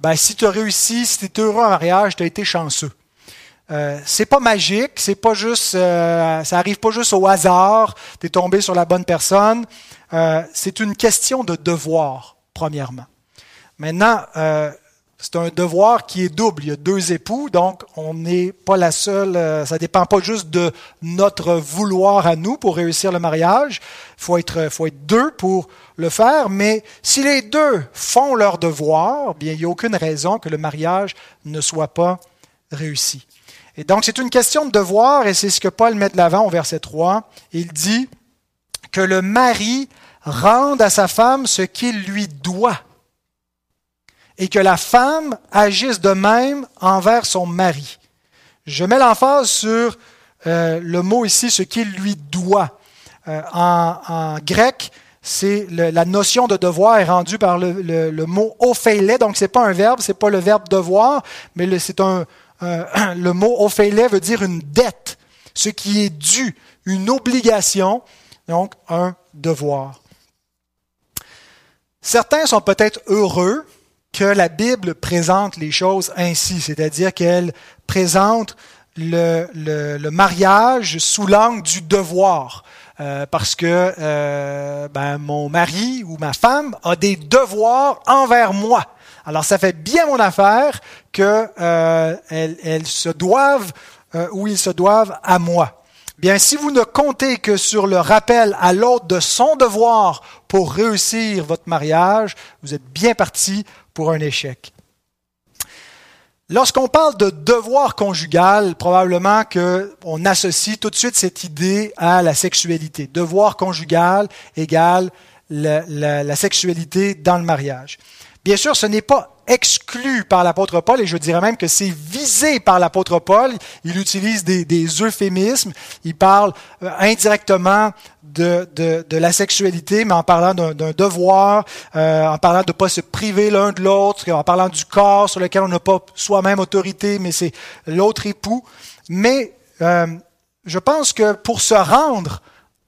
ben, si tu as réussi, si tu es heureux en mariage, tu as été chanceux. Euh, c'est pas magique, c'est pas juste, euh, ça arrive pas juste au hasard, tu es tombé sur la bonne personne. Euh, c'est une question de devoir, premièrement. Maintenant, euh, c'est un devoir qui est double. Il y a deux époux, donc on n'est pas la seule. Euh, ça dépend pas juste de notre vouloir à nous pour réussir le mariage. Il faut être, faut être deux pour le faire. Mais si les deux font leur devoir, bien il n'y a aucune raison que le mariage ne soit pas réussi. Et donc c'est une question de devoir, et c'est ce que Paul met de l'avant au verset 3. Il dit que le mari rende à sa femme ce qu'il lui doit et que la femme agisse de même envers son mari. Je mets l'emphase sur euh, le mot ici, ce qu'il lui doit. Euh, en, grec, c'est la notion de devoir est rendue par le, mot ophéile, donc c'est pas un verbe, c'est pas le verbe devoir, mais c'est le mot ophélé veut dire une dette, ce qui est dû, une obligation, donc un devoir. Certains sont peut-être heureux que la Bible présente les choses ainsi, c'est-à-dire qu'elle présente le, mariage sous l'angle du devoir. Euh, parce que euh, ben, mon mari ou ma femme a des devoirs envers moi. Alors ça fait bien mon affaire qu'elles euh, se doivent ou ils se doivent à moi. Bien, si vous ne comptez que sur le rappel à l'autre de son devoir pour réussir votre mariage, vous êtes bien parti pour un échec. Lorsqu'on parle de devoir conjugal, probablement qu'on associe tout de suite cette idée à la sexualité. Devoir conjugal égale la, la sexualité dans le mariage. Bien sûr, ce n'est pas exclu par l'apôtre Paul, et je dirais même que c'est visé par l'apôtre Paul. Il utilise des, des, euphémismes, il parle euh, indirectement de, de, de, la sexualité, mais en parlant d'un devoir, euh, en parlant de ne pas se priver l'un de l'autre, en parlant du corps sur lequel on n'a pas soi-même autorité, mais c'est l'autre époux. Mais euh, je pense que pour se rendre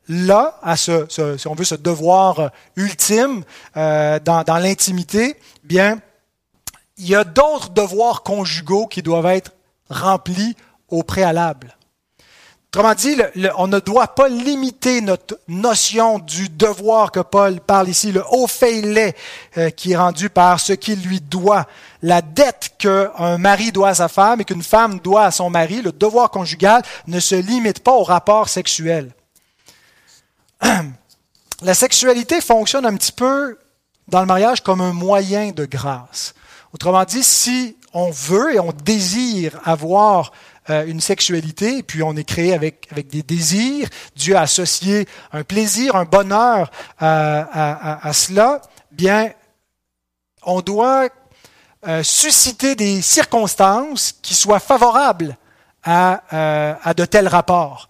là, à ce, ce, si on veut, ce devoir ultime euh, dans, dans l'intimité, bien, il y a d'autres devoirs conjugaux qui doivent être remplis au préalable. Autrement dit, on ne doit pas limiter notre notion du devoir que Paul parle ici, le haut euh, qui est rendu par ce qu'il lui doit, la dette qu'un mari doit à sa femme et qu'une femme doit à son mari, le devoir conjugal ne se limite pas au rapport sexuel. La sexualité fonctionne un petit peu dans le mariage comme un moyen de grâce. Autrement dit, si on veut et on désire avoir euh, une sexualité, puis on est créé avec, avec des désirs, Dieu a associé un plaisir, un bonheur à, à, cela, bien, on doit euh, susciter des circonstances qui soient favorables à, euh, à de tels rapports.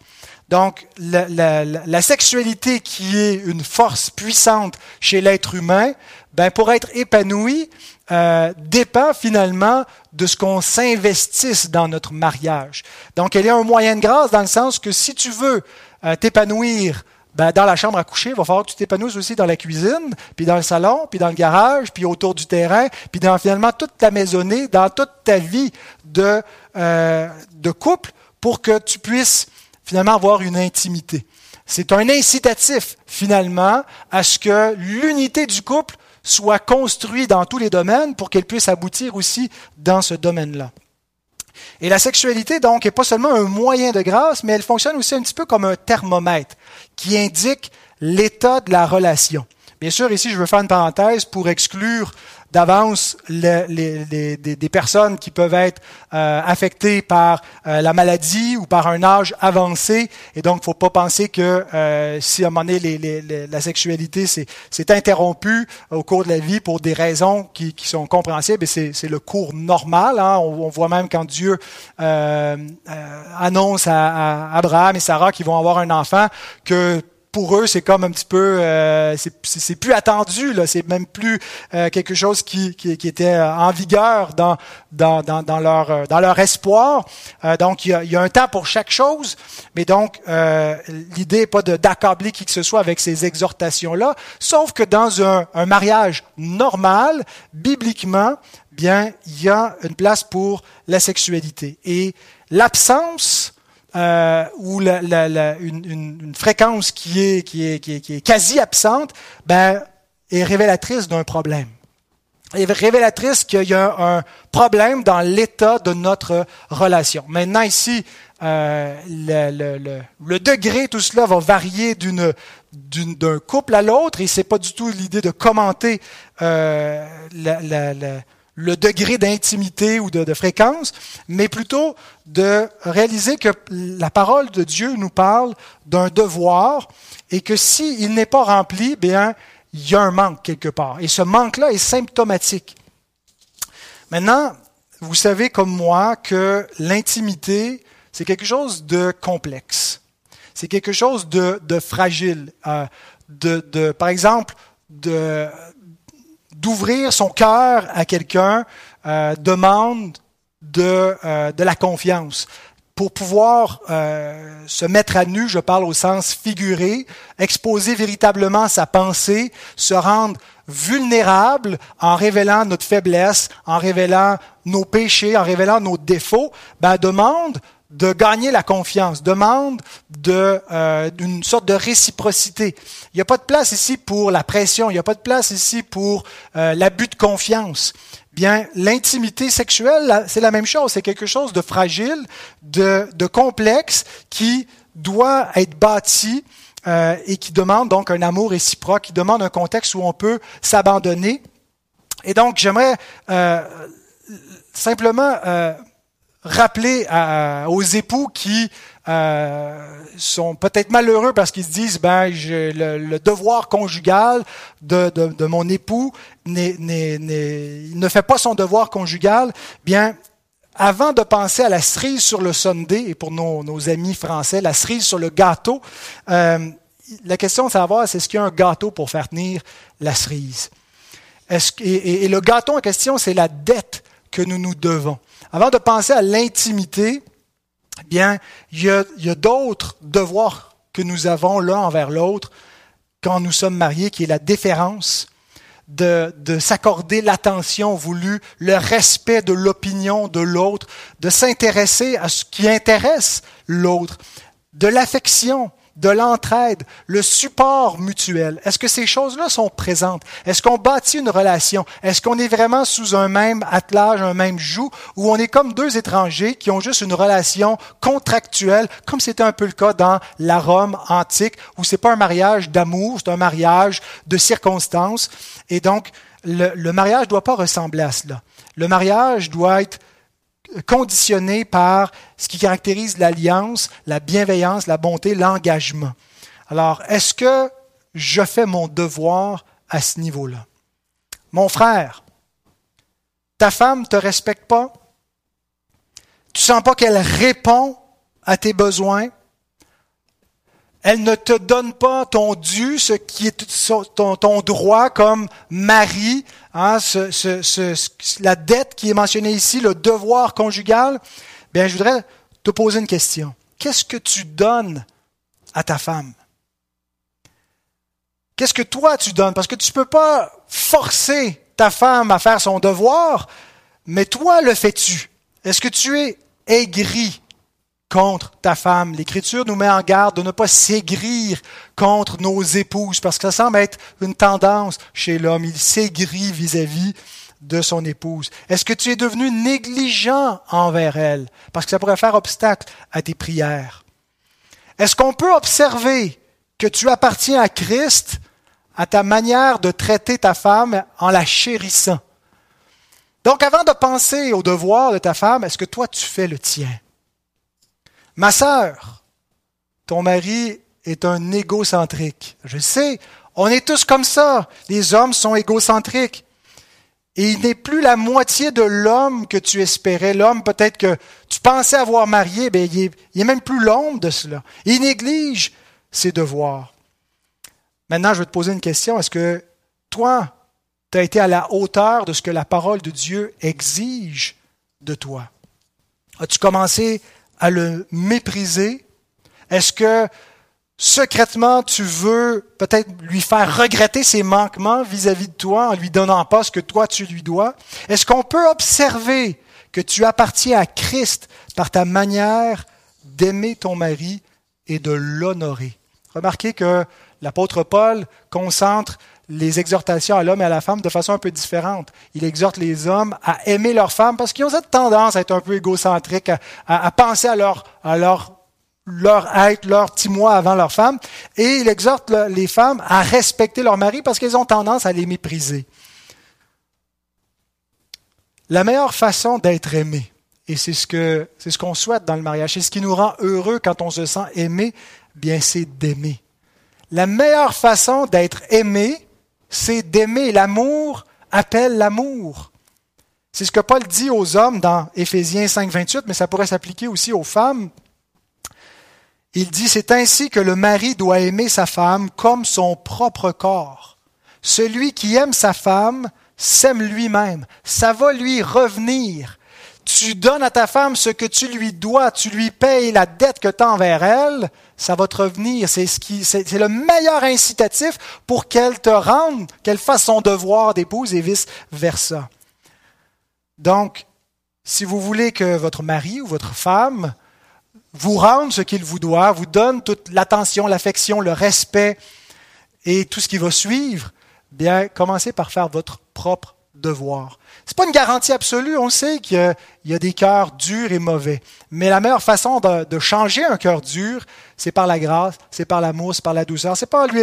Donc, la, la, la, sexualité qui est une force puissante chez l'être humain, ben, pour être épanouie, euh, dépend finalement de ce qu'on s'investisse dans notre mariage. Donc, elle est un moyen de grâce dans le sens que si tu veux euh, t'épanouir ben, dans la chambre à coucher, il va falloir que tu t'épanouisses aussi dans la cuisine, puis dans le salon, puis dans le garage, puis autour du terrain, puis dans finalement toute ta maisonnée, dans toute ta vie de, euh, de couple, pour que tu puisses finalement avoir une intimité. C'est un incitatif finalement à ce que l'unité du couple soit construit dans tous les domaines pour qu'elle puisse aboutir aussi dans ce domaine-là. Et la sexualité, donc, n'est pas seulement un moyen de grâce, mais elle fonctionne aussi un petit peu comme un thermomètre qui indique l'état de la relation. Bien sûr, ici, je veux faire une parenthèse pour exclure d'avance les, les, des personnes qui peuvent être euh, affectées par euh, la maladie ou par un âge avancé. Et donc, faut pas penser que euh, si à un moment donné la sexualité s'est interrompue au cours de la vie pour des raisons qui, qui sont compréhensibles, c'est le cours normal. Hein. On, on, voit même quand Dieu annonce à, à Abraham et Sarah qu'ils vont avoir un enfant que pour eux, c'est comme un petit peu, euh, c'est plus attendu, là. C'est même plus euh, quelque chose qui, qui, qui, était euh, en vigueur dans dans, dans, leur euh, dans leur espoir. Euh, donc il y, a, il y, a, un temps pour chaque chose, mais donc l'idée n'est pas d'accabler qui que ce soit avec ces exhortations là, sauf que dans un, un mariage normal, bibliquement, bien il y a une place pour la sexualité et l'absence euh, ou une, fréquence qui est, quasi absente, ben, est révélatrice d'un problème. Est révélatrice qu'il y a un problème dans l'état de notre relation. Maintenant ici, euh, le, le, le, degré, tout cela va varier d'un couple à l'autre et c'est pas du tout l'idée de commenter euh, la le degré d'intimité ou de, fréquence, mais plutôt de réaliser que la parole de Dieu nous parle d'un devoir et que s'il n'est pas rempli, bien, il y a un manque quelque part. Et ce manque-là est symptomatique. Maintenant, vous savez comme moi que l'intimité, c'est quelque chose de complexe. C'est quelque chose de, fragile. Euh, de, de, par exemple, de, d'ouvrir son cœur à quelqu'un euh, demande de, euh, de la confiance. Pour pouvoir euh, se mettre à nu, je parle au sens figuré, exposer véritablement sa pensée, se rendre vulnérable en révélant notre faiblesse, en révélant nos péchés, en révélant nos défauts, ben, demande de gagner la confiance, demande de, euh, sorte de réciprocité. Il n'y a pas de place ici pour la pression, il n'y a pas de place ici pour euh, l'abus de confiance. Bien, l'intimité sexuelle, c'est la même chose, c'est quelque chose de fragile, de, de complexe, qui doit être bâti euh, et qui demande donc un amour réciproque, qui demande un contexte où on peut s'abandonner. Et donc, j'aimerais euh, simplement rappeler aux époux qui euh, sont peut-être malheureux parce qu'ils se disent ben le, devoir conjugal de, de, mon époux il ne fait pas son devoir conjugal bien avant de penser à la cerise sur le Sunday, et pour nos, amis français, la cerise sur le gâteau, euh, la question de savoir, c'est est-ce qu'il y a un gâteau pour faire tenir la cerise? Et, le gâteau en question, c'est la dette que nous nous devons. Avant de penser à l'intimité, bien, il y a, a d'autres devoirs que nous avons l'un envers l'autre quand nous sommes mariés, qui est la déférence, de, de s'accorder l'attention voulue, le respect de l'opinion de l'autre, de s'intéresser à ce qui intéresse l'autre, de l'affection, de l'entraide, le support mutuel. Est-ce que ces choses-là sont présentes? Est-ce qu'on bâtit une relation? Est-ce qu'on est vraiment sous un même attelage, un même joug, ou on est comme deux étrangers qui ont juste une relation contractuelle, comme c'était un peu le cas dans la Rome antique, où c'est pas un mariage d'amour, c'est un mariage de circonstances. Et donc, le, le mariage ne doit pas ressembler à cela. Le mariage doit être conditionné par ce qui caractérise l'alliance, la bienveillance, la bonté, l'engagement. Alors, est-ce que je fais mon devoir à ce niveau-là? Mon frère, ta femme ne te respecte pas? Tu sens pas qu'elle répond à tes besoins? Elle ne te donne pas ton dû, ce qui est ton, droit comme mari, hein, ce, la dette qui est mentionnée ici, le devoir conjugal. Bien, je voudrais te poser une question. Qu'est-ce que tu donnes à ta femme? Qu'est-ce que toi tu donnes? Parce que tu ne peux pas forcer ta femme à faire son devoir, mais toi le fais-tu? Est-ce que tu es aigri? Contre ta femme. L'Écriture nous met en garde de ne pas s'aigrir contre nos épouses, parce que ça semble être une tendance chez l'homme. Il s'aigrit vis-à-vis de son épouse. Est-ce que tu es devenu négligent envers elle, parce que ça pourrait faire obstacle à tes prières? Est-ce qu'on peut observer que tu appartiens à Christ à ta manière de traiter ta femme en la chérissant? Donc avant de penser au devoir de ta femme, est-ce que toi tu fais le tien? Ma sœur, ton mari est un égocentrique. Je sais, on est tous comme ça. Les hommes sont égocentriques. Et il n'est plus la moitié de l'homme que tu espérais. L'homme peut-être que tu pensais avoir marié, ben, il, est, même plus l'ombre de cela. Il néglige ses devoirs. Maintenant, je vais te poser une question. Est-ce que toi, tu as été à la hauteur de ce que la parole de Dieu exige de toi? As-tu commencé à le mépriser? Est-ce que secrètement tu veux peut-être lui faire regretter ses manquements vis-à-vis de toi en lui donnant pas ce que toi tu lui dois? Est-ce qu'on peut observer que tu appartiens à Christ par ta manière d'aimer ton mari et de l'honorer? Remarquez que l'apôtre Paul concentre les exhortations à l'homme et à la femme de façon un peu différente. Il exhorte les hommes à aimer leur femme parce qu'ils ont cette tendance à être un peu égocentriques, à, penser à leur, à leur, leur être, leur petit avant leur femme. Et il exhorte les femmes à respecter leur mari parce qu'elles ont tendance à les mépriser. La meilleure façon d'être aimé, et c'est ce que c'est ce qu'on souhaite dans le mariage, c'est ce qui nous rend heureux quand on se sent aimé, bien c'est d'aimer. La meilleure façon d'être aimé, c'est d'aimer. L'amour appelle l'amour. C'est ce que Paul dit aux hommes dans Éphésiens 5, 28, mais ça pourrait s'appliquer aussi aux femmes. Il dit, c'est ainsi que le mari doit aimer sa femme comme son propre corps. Celui qui aime sa femme s'aime lui-même. Ça va lui revenir. Tu donnes à ta femme ce que tu lui dois, tu lui payes la dette que tu as envers elle, ça va te revenir. C'est c'est, le meilleur incitatif pour qu'elle te rende, qu'elle fasse son devoir d'épouse et vice versa. Donc, si vous voulez que votre mari ou votre femme vous rende ce qu'il vous doit, vous donne toute l'attention, l'affection, le respect et tout ce qui va suivre, bien, commencez par faire votre propre devoir. Ce n'est pas une garantie absolue. On sait qu'il y, a des cœurs durs et mauvais. Mais la meilleure façon de, changer un cœur dur, c'est par la grâce, c'est par l'amour, c'est par la douceur. C'est pas en lui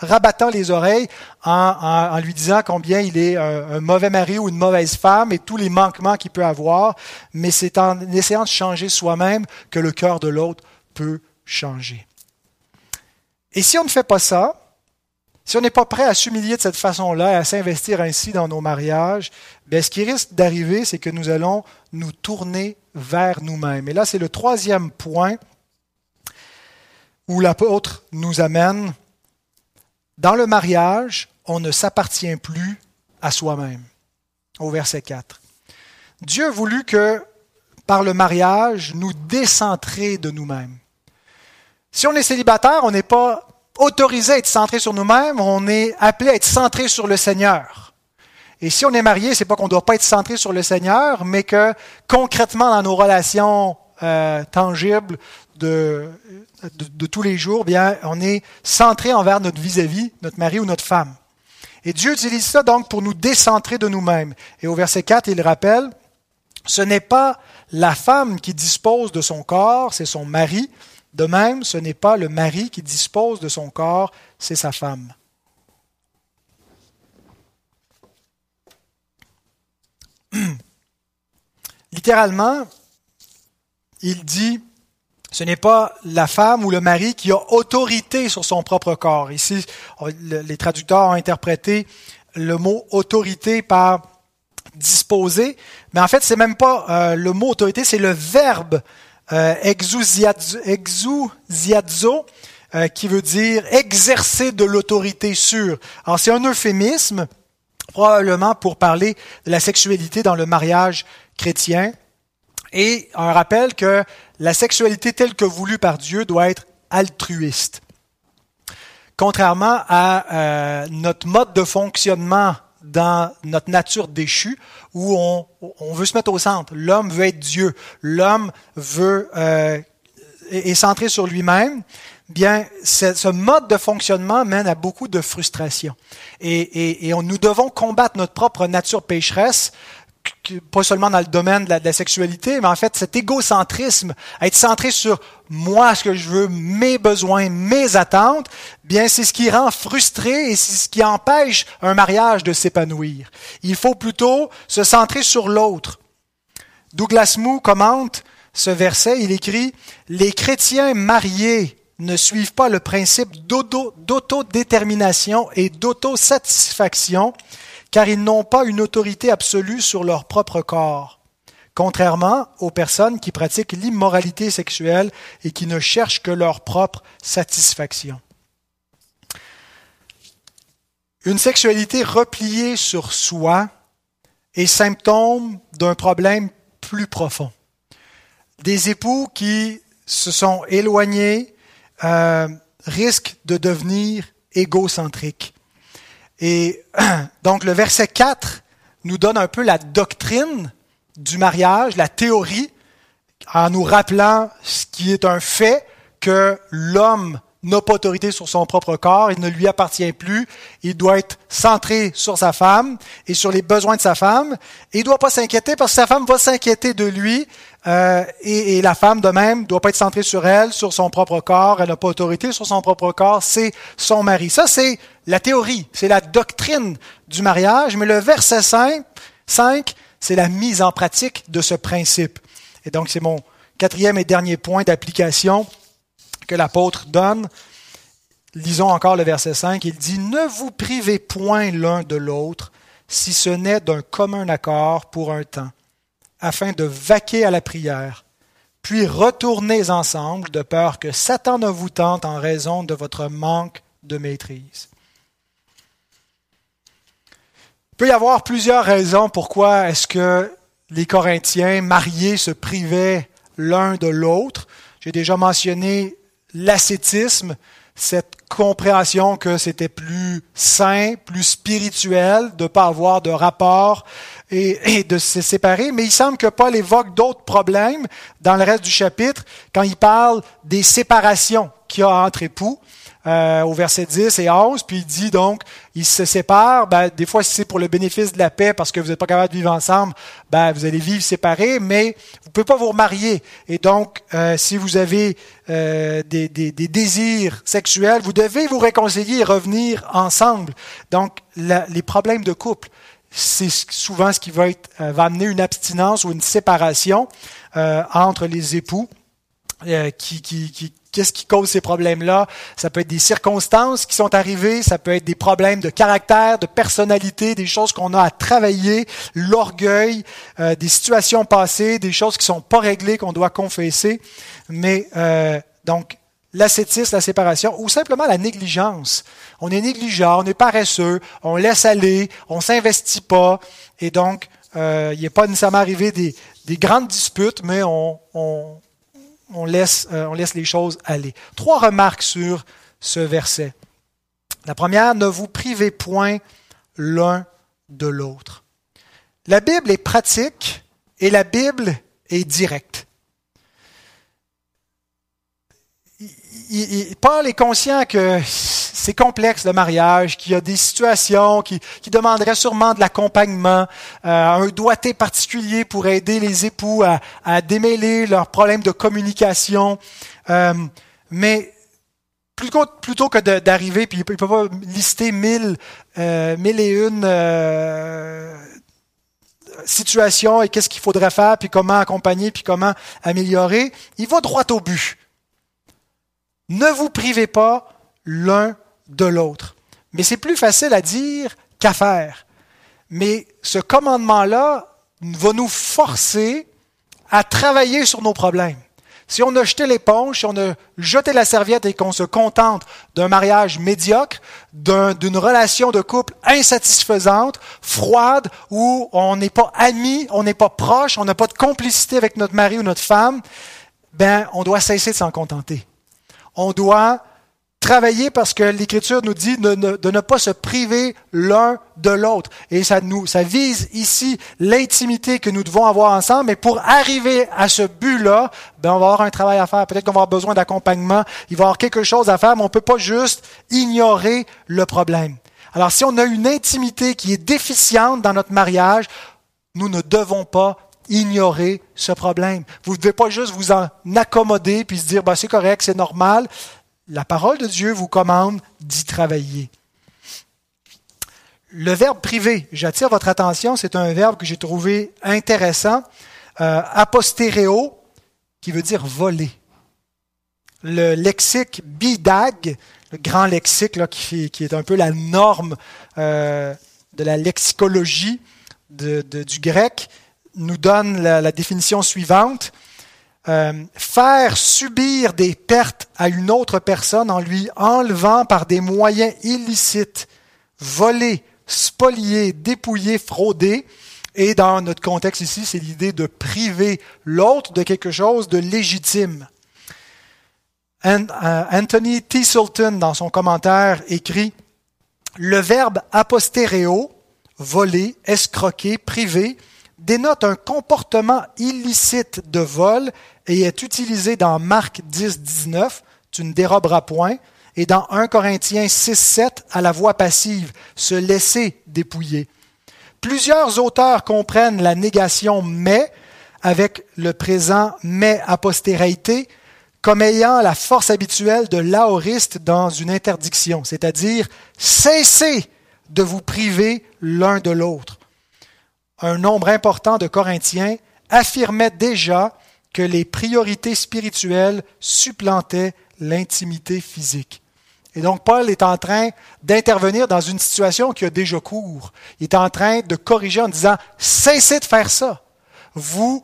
rabattant les oreilles, en, lui disant combien il est un, mauvais mari ou une mauvaise femme et tous les manquements qu'il peut avoir, mais c'est en essayant de changer soi-même que le cœur de l'autre peut changer. Et si on ne fait pas ça, si on n'est pas prêt à s'humilier de cette façon-là et à s'investir ainsi dans nos mariages, bien, ce qui risque d'arriver, c'est que nous allons nous tourner vers nous-mêmes. Et là, c'est le troisième point où l'apôtre nous amène. Dans le mariage, on ne s'appartient plus à soi-même. Au verset 4. Dieu a voulu que, par le mariage, nous décentrer de nous-mêmes. Si on est célibataire, on n'est pas autorisé à être centré sur nous-mêmes, on est appelé à être centré sur le Seigneur. Et si on est marié, c'est pas qu'on ne doit pas être centré sur le Seigneur, mais que concrètement dans nos relations euh, tangibles de, de, tous les jours, bien, on est centré envers notre vis-à-vis, notre mari ou notre femme. Et Dieu utilise ça donc pour nous décentrer de nous-mêmes. Et au verset 4, il rappelle, ce n'est pas la femme qui dispose de son corps, c'est son mari, de même, ce n'est pas le mari qui dispose de son corps, c'est sa femme. Littéralement, il dit, ce n'est pas la femme ou le mari qui a autorité sur son propre corps. Ici, les traducteurs ont interprété le mot autorité par disposer, mais en fait, c'est même pas euh, le mot autorité, c'est le verbe euh, euh, qui veut dire exercer de l'autorité sur. Alors c'est un euphémisme, probablement pour parler de la sexualité dans le mariage chrétien, et un rappel que la sexualité telle que voulue par Dieu doit être altruiste. Contrairement à euh, notre mode de fonctionnement dans notre nature déchue où on, on veut se mettre au centre. L'homme veut être Dieu. L'homme veut euh, est centré sur lui-même. Bien, ce mode de fonctionnement mène à beaucoup de frustration. Et, et, et on, nous devons combattre notre propre nature pécheresse pas seulement dans le domaine de la, sexualité, mais en fait cet égocentrisme, être centré sur moi, ce que je veux, mes besoins, mes attentes, bien c'est ce qui rend frustré et c'est ce qui empêche un mariage de s'épanouir. Il faut plutôt se centrer sur l'autre. Douglas Moo commente ce verset, il écrit Les chrétiens mariés ne suivent pas le principe d'autodétermination et d'autosatisfaction, car ils n'ont pas une autorité absolue sur leur propre corps, contrairement aux personnes qui pratiquent l'immoralité sexuelle et qui ne cherchent que leur propre satisfaction. Une sexualité repliée sur soi est symptôme d'un problème plus profond. Des époux qui se sont éloignés euh, risquent de devenir égocentriques. Et donc le verset 4 nous donne un peu la doctrine du mariage, la théorie, en nous rappelant ce qui est un fait que l'homme n'a pas autorité sur son propre corps, il ne lui appartient plus, il doit être centré sur sa femme et sur les besoins de sa femme, et il ne doit pas s'inquiéter parce que sa femme va s'inquiéter de lui, euh, et, la femme de même doit pas être centrée sur elle, sur son propre corps, elle n'a pas autorité sur son propre corps, c'est son mari. Ça, c'est la théorie, c'est la doctrine du mariage, mais le verset 5, 5 c'est la mise en pratique de ce principe. Et donc, c'est mon quatrième et dernier point d'application que l'apôtre donne. Lisons encore le verset 5. Il dit, Ne vous privez point l'un de l'autre, si ce n'est d'un commun accord pour un temps, afin de vaquer à la prière, puis retournez ensemble, de peur que Satan ne vous tente en raison de votre manque de maîtrise. Il peut y avoir plusieurs raisons pourquoi est-ce que les Corinthiens mariés se privaient l'un de l'autre. J'ai déjà mentionné l'ascétisme, cette compréhension que c'était plus sain, plus spirituel de ne pas avoir de rapport et, de se séparer. Mais il semble que Paul évoque d'autres problèmes dans le reste du chapitre quand il parle des séparations qu'il y a entre époux. Euh, au verset 10 et 11, puis il dit donc, ils se séparent, ben, des fois si c'est pour le bénéfice de la paix, parce que vous n'êtes pas capable de vivre ensemble, ben, vous allez vivre séparés, mais vous ne pouvez pas vous remarier. Et donc, euh, si vous avez euh, des, des, des, désirs sexuels, vous devez vous réconcilier et revenir ensemble. Donc, les problèmes de couple, c'est souvent ce qui va, être, va amener une abstinence ou une séparation entre les époux. qui, qui, qui, Qu'est-ce qui cause ces problèmes-là? Ça peut être des circonstances qui sont arrivées, ça peut être des problèmes de caractère, de personnalité, des choses qu'on a à travailler, l'orgueil, euh, des situations passées, des choses qui sont pas réglées, qu'on doit confesser. Mais euh, donc, l'ascétisme, la séparation, ou simplement la négligence. On est négligent, on est paresseux, on laisse aller, on s'investit pas, et donc, euh, il n'est pas nécessairement arrivé des, des grandes disputes, mais euh, on laisse les choses aller. Trois remarques sur ce verset. La première, ne vous privez point l'un de l'autre. La Bible est pratique et la Bible est directe. Paul est conscient que c'est complexe le mariage, qu'il y a des situations qui, qui demanderaient sûrement de l'accompagnement, euh, un doigté particulier pour aider les époux à, à démêler leurs problèmes de communication. Euh, mais plutôt, plutôt que d'arriver, puis il peut pas lister mille, euh, mille et une euh, situations et qu'est-ce qu'il faudrait faire, puis comment accompagner, puis comment améliorer, il va droit au but. Ne vous privez pas l'un de l'autre. Mais c'est plus facile à dire qu'à faire. Mais ce commandement-là va nous forcer à travailler sur nos problèmes. Si on a jeté l'éponge, si on a jeté la serviette et qu'on se contente d'un mariage médiocre, d'une relation de couple insatisfaisante, froide, où on n'est pas amis, on n'est pas proche, on n'a pas de complicité avec notre mari ou notre femme, ben, on doit cesser de s'en contenter. On doit travailler parce que l'Écriture nous dit de, ne pas se priver l'un de l'autre. Et ça, nous, ça vise ici l'intimité que nous devons avoir ensemble. Mais pour arriver à ce but-là, ben, on va avoir un travail à faire. Peut-être qu'on va avoir besoin d'accompagnement. Il va y avoir quelque chose à faire, mais on ne peut pas juste ignorer le problème. Alors, si on a une intimité qui est déficiente dans notre mariage, nous ne devons pas ignorer ce problème. Vous ne devez pas juste vous en accommoder puis se dire, ben, c'est correct, c'est normal la parole de Dieu vous commande d'y travailler. Le verbe privé, j'attire votre attention, c'est un verbe que j'ai trouvé intéressant. Euh, apostéréo, qui veut dire voler. Le lexique bidag, le grand lexique là, qui, est un peu la norme euh, de la lexicologie du grec, nous donne la définition suivante. Euh, faire subir des pertes à une autre personne en lui enlevant par des moyens illicites, voler, spolier, dépouiller, frauder. Et dans notre contexte ici, c'est l'idée de priver l'autre de quelque chose de légitime. Euh, Anthony Sultan, dans son commentaire, écrit Le verbe apostéréo, voler, escroquer, priver, dénote un comportement illicite de vol et est utilisé dans Marc 10, 19, tu ne déroberas point, et dans 1 Corinthiens 6, 7, à la voix passive, se laisser dépouiller. Plusieurs auteurs comprennent la négation mais avec le présent mais a comme ayant la force habituelle de l'aoriste dans une interdiction, c'est-à-dire cessez de vous priver l'un de l'autre. Un nombre important de Corinthiens affirmait déjà que les priorités spirituelles supplantaient l'intimité physique. Et donc Paul est en train d'intervenir dans une situation qui a déjà cours. Il est en train de corriger en disant, cessez de faire ça. Vous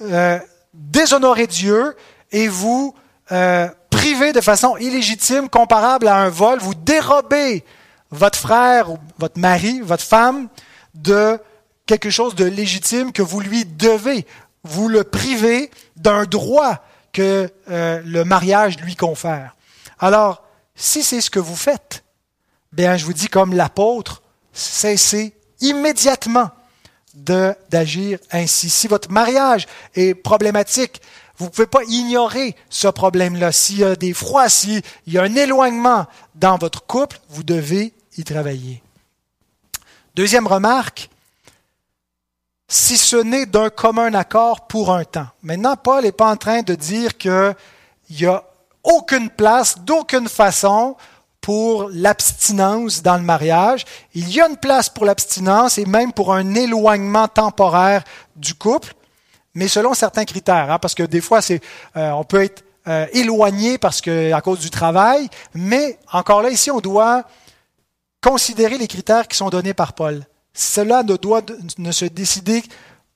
euh, déshonorez Dieu et vous euh, privez de façon illégitime, comparable à un vol, vous dérobez votre frère ou votre mari, votre femme, de quelque chose de légitime que vous lui devez. Vous le privez d'un droit que euh, le mariage lui confère. Alors, si c'est ce que vous faites, bien, je vous dis comme l'apôtre, cessez immédiatement d'agir ainsi. Si votre mariage est problématique, vous ne pouvez pas ignorer ce problème-là. S'il y a des froids, s'il y a un éloignement dans votre couple, vous devez y travailler. Deuxième remarque, si ce n'est d'un commun accord pour un temps. Maintenant, Paul n'est pas en train de dire qu'il n'y a aucune place, d'aucune façon pour l'abstinence dans le mariage. Il y a une place pour l'abstinence et même pour un éloignement temporaire du couple, mais selon certains critères, hein, parce que des fois, euh, on peut être euh, éloigné parce à cause du travail, mais encore là, ici, on doit considérer les critères qui sont donnés par Paul. Cela ne doit ne se décider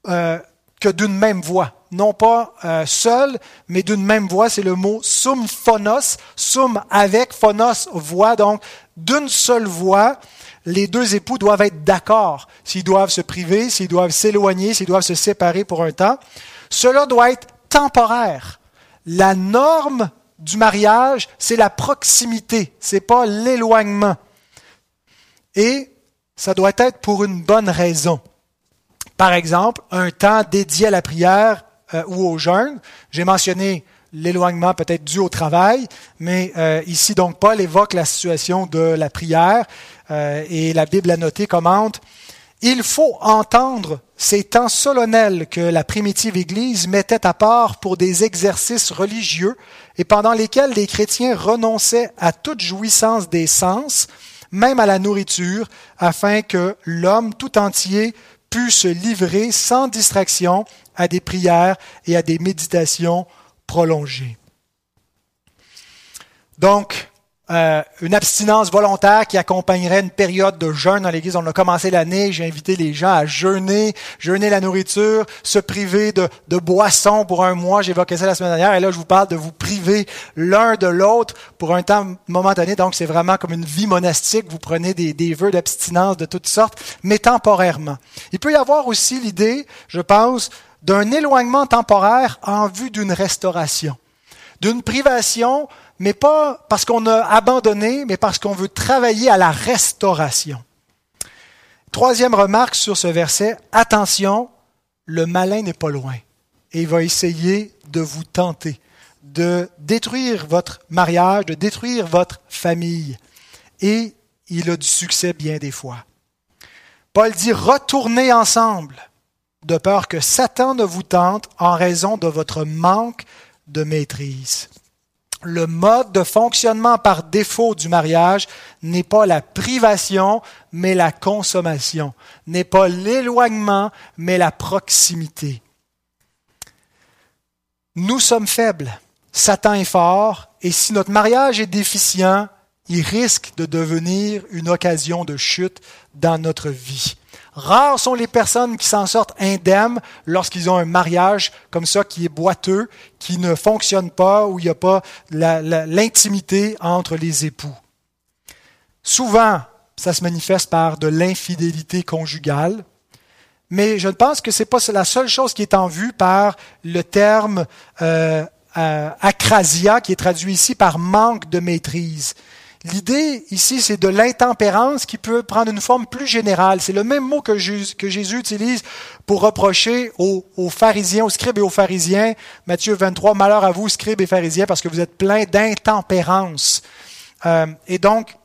euh, que d'une même voix non pas euh, seul, mais d'une même voix. C'est le mot sum phonos, sum avec, phonos voix. Donc, d'une seule voix, les deux époux doivent être d'accord s'ils doivent se priver, s'ils doivent s'éloigner, s'ils doivent se séparer pour un temps. Cela doit être temporaire. La norme du mariage, c'est la proximité, c'est pas l'éloignement. Et ça doit être pour une bonne raison. Par exemple, un temps dédié à la prière euh, ou au jeûne. J'ai mentionné l'éloignement peut-être dû au travail, mais euh, ici donc Paul évoque la situation de la prière euh, et la Bible a noté commente il faut entendre ces temps solennels que la primitive Église mettait à part pour des exercices religieux et pendant lesquels les chrétiens renonçaient à toute jouissance des sens, même à la nourriture, afin que l'homme tout entier pût se livrer sans distraction à des prières et à des méditations prolongées. Donc, euh, une abstinence volontaire qui accompagnerait une période de jeûne dans l'Église. On a commencé l'année, j'ai invité les gens à jeûner, jeûner la nourriture, se priver de, de boissons pour un mois. J'évoquais ça la semaine dernière. Et là, je vous parle de vous priver l'un de l'autre pour un temps momentané. Donc, c'est vraiment comme une vie monastique. Vous prenez des, des vœux d'abstinence de toutes sortes, mais temporairement. Il peut y avoir aussi l'idée, je pense, d'un éloignement temporaire en vue d'une restauration, d'une privation, mais pas parce qu'on a abandonné, mais parce qu'on veut travailler à la restauration. Troisième remarque sur ce verset, attention, le malin n'est pas loin et il va essayer de vous tenter, de détruire votre mariage, de détruire votre famille. Et il a du succès bien des fois. Paul dit retournez ensemble de peur que Satan ne vous tente en raison de votre manque de maîtrise. Le mode de fonctionnement par défaut du mariage n'est pas la privation, mais la consommation, n'est pas l'éloignement, mais la proximité. Nous sommes faibles, Satan est fort, et si notre mariage est déficient, il risque de devenir une occasion de chute dans notre vie. Rares sont les personnes qui s'en sortent indemnes lorsqu'ils ont un mariage comme ça qui est boiteux, qui ne fonctionne pas, où il n'y a pas l'intimité entre les époux. Souvent, ça se manifeste par de l'infidélité conjugale, mais je pense que ce n'est pas la seule chose qui est en vue par le terme euh, euh, acrasia, qui est traduit ici par manque de maîtrise. L'idée ici, c'est de l'intempérance qui peut prendre une forme plus générale. C'est le même mot que Jésus, utilise pour reprocher aux, pharisiens, aux scribes et aux pharisiens. Matthieu 23, malheur à vous, scribes et pharisiens, parce que vous êtes pleins d'intempérance. Euh, et donc,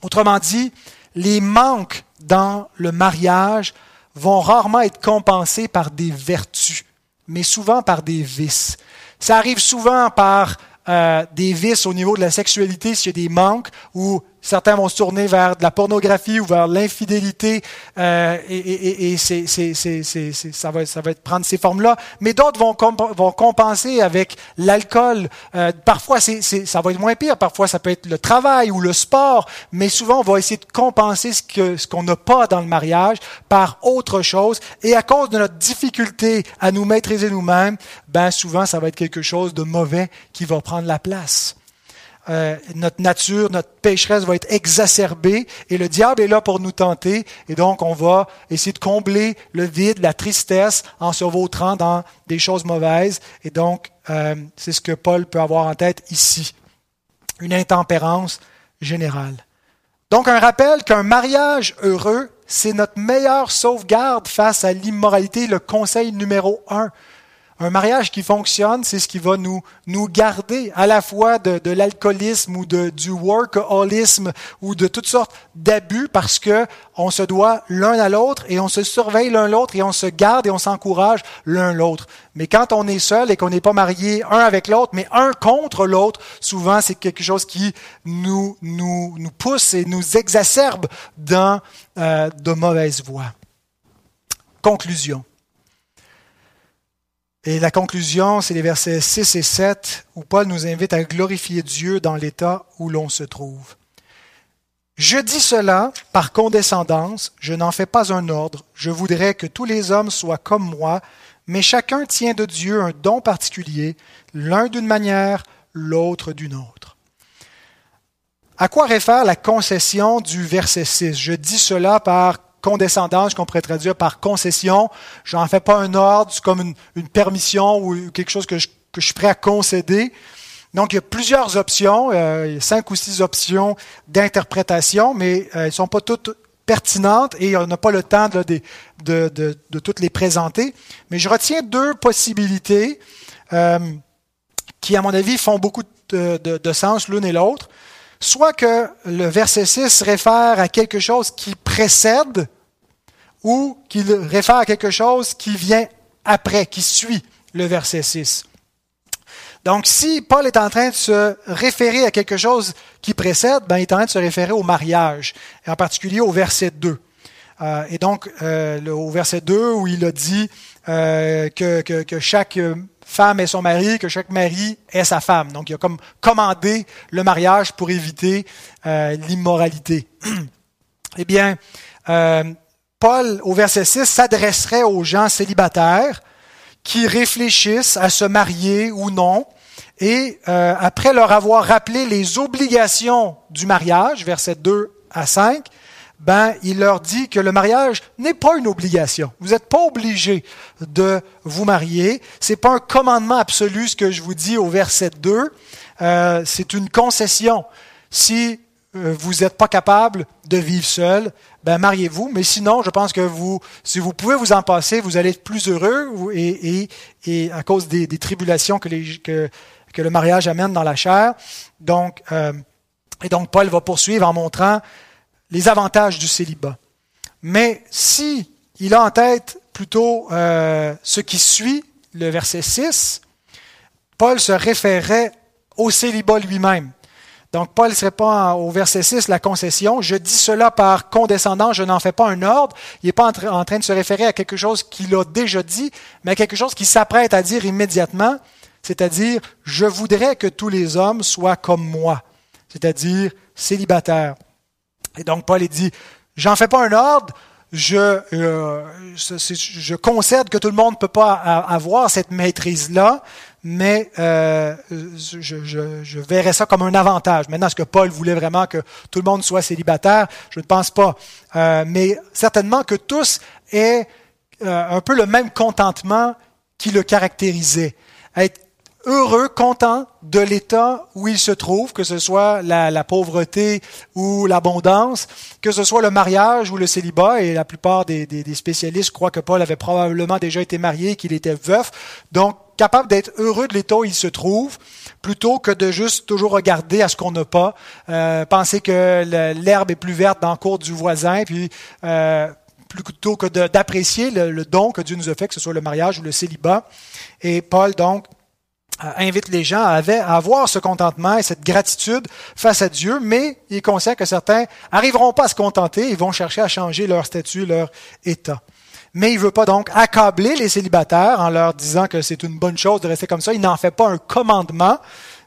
autrement dit, les manques dans le mariage vont rarement être compensés par des vertus, mais souvent par des vices. Ça arrive souvent par euh, des vices au niveau de la sexualité, s'il y a des manques, ou certains vont se tourner vers de la pornographie ou vers l'infidélité, euh, et, ça, va, ça va être prendre ces formes-là. Mais d'autres vont, vont compenser avec l'alcool. Euh, parfois, ça va être moins pire. Parfois, ça peut être le travail ou le sport. Mais souvent, on va essayer de compenser ce, que, ce qu'on n'a pas dans le mariage par autre chose. Et à cause de notre difficulté à nous maîtriser nous-mêmes, ben souvent, ça va être quelque chose de mauvais qui va prendre la place. Euh, notre nature, notre pécheresse va être exacerbée et le diable est là pour nous tenter. Et donc on va essayer de combler le vide, la tristesse en se vautrant dans des choses mauvaises. Et donc euh, c'est ce que Paul peut avoir en tête ici, une intempérance générale. Donc un rappel qu'un mariage heureux, c'est notre meilleure sauvegarde face à l'immoralité, le conseil numéro un un mariage qui fonctionne, c'est ce qui va nous, nous garder à la fois de, de l'alcoolisme ou de, du workaholisme ou de toutes sortes d'abus parce que on se doit l'un à l'autre et on se surveille l'un l'autre et on se garde et on s'encourage l'un l'autre. Mais quand on est seul et qu'on n'est pas marié un avec l'autre, mais un contre l'autre, souvent c'est quelque chose qui nous, nous, nous pousse et nous exacerbe dans euh, de mauvaises voies. Conclusion. Et la conclusion, c'est les versets 6 et 7 où Paul nous invite à glorifier Dieu dans l'état où l'on se trouve. Je dis cela par condescendance, je n'en fais pas un ordre, je voudrais que tous les hommes soient comme moi, mais chacun tient de Dieu un don particulier, l'un d'une manière, l'autre d'une autre. À quoi réfère la concession du verset 6 Je dis cela par condescendance qu'on pourrait traduire par concession. Je n'en fais pas un ordre, c'est comme une, permission ou quelque chose que je, je, suis prêt à concéder. Donc, il y a plusieurs options, euh, cinq ou six options d'interprétation, mais euh, elles ne sont pas toutes pertinentes et on n'a pas le temps de, de, toutes les présenter. Mais je retiens deux possibilités euh, qui, à mon avis, font beaucoup de sens l'une et l'autre. Soit que le verset 6 réfère à quelque chose qui précède ou qu'il réfère à quelque chose qui vient après, qui suit le verset 6. Donc, si Paul est en train de se référer à quelque chose qui précède, ben, il est en train de se référer au mariage, et en particulier au verset 2. Euh, et donc, euh, le, au verset 2, où il a dit euh, que, que, que, chaque femme est son mari, que chaque mari est sa femme. Donc, il a comme commandé le mariage pour éviter euh, l'immoralité. eh bien, euh, Paul, au verset 6, s'adresserait aux gens célibataires qui réfléchissent à se marier ou non. Et euh, après leur avoir rappelé les obligations du mariage, verset 2 à 5, ben, il leur dit que le mariage n'est pas une obligation. Vous n'êtes pas obligé de vous marier. C'est pas un commandement absolu ce que je vous dis au verset 2. Euh, c'est une concession. Si vous n'êtes pas capable de vivre seul, ben mariez-vous. Mais sinon, je pense que vous, si vous pouvez vous en passer, vous allez être plus heureux et, et, et à cause des, des tribulations que, que, le mariage amène dans la chair. Donc, euh, et donc Paul va poursuivre en montrant les avantages du célibat. Mais si il a en tête plutôt euh, ce qui suit, le verset 6, Paul se référait au célibat lui-même. Donc, Paul ne serait pas au verset 6 la concession. Je dis cela par condescendance, je n'en fais pas un ordre. Il n'est pas en, train de se référer à quelque chose qu'il a déjà dit, mais à quelque chose qu'il s'apprête à dire immédiatement, c'est-à-dire, je voudrais que tous les hommes soient comme moi, c'est-à-dire célibataires. Et donc, Paul dit, j'en fais pas un ordre, je, euh, je concède que tout le monde ne peut pas avoir cette maîtrise-là, mais euh, je, je, je, verrais ça comme un avantage. Maintenant, est-ce que Paul voulait vraiment que tout le monde soit célibataire? Je ne pense pas. Euh, mais certainement que tous aient euh, un peu le même contentement qui le caractérisait. Être heureux, content de l'état où il se trouve, que ce soit la, la pauvreté ou l'abondance, que ce soit le mariage ou le célibat, et la plupart des, des, des spécialistes croient que Paul avait probablement déjà été marié, qu'il était veuf. Donc, capable d'être heureux de l'état où il se trouve, plutôt que de juste toujours regarder à ce qu'on n'a pas, euh, penser que l'herbe est plus verte dans le cours du voisin, puis euh, plutôt que d'apprécier le, don que Dieu nous a fait, que ce soit le mariage ou le célibat. Et Paul, donc, euh, invite les gens à, avoir ce contentement et cette gratitude face à Dieu, mais il est que certains arriveront pas à se contenter, ils vont chercher à changer leur statut, leur état mais il ne veut pas donc accabler les célibataires en leur disant que c'est une bonne chose de rester comme ça. Il n'en fait pas un commandement,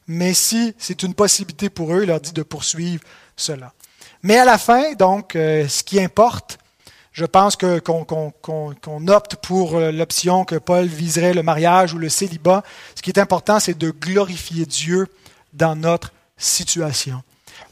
mais si c'est une possibilité pour eux, il leur dit de poursuivre cela. Mais à la fin, donc, euh, ce qui importe, je pense que qu'on opte pour euh, l'option que Paul viserait le mariage ou le célibat. Ce qui est important, c'est de glorifier Dieu dans notre situation.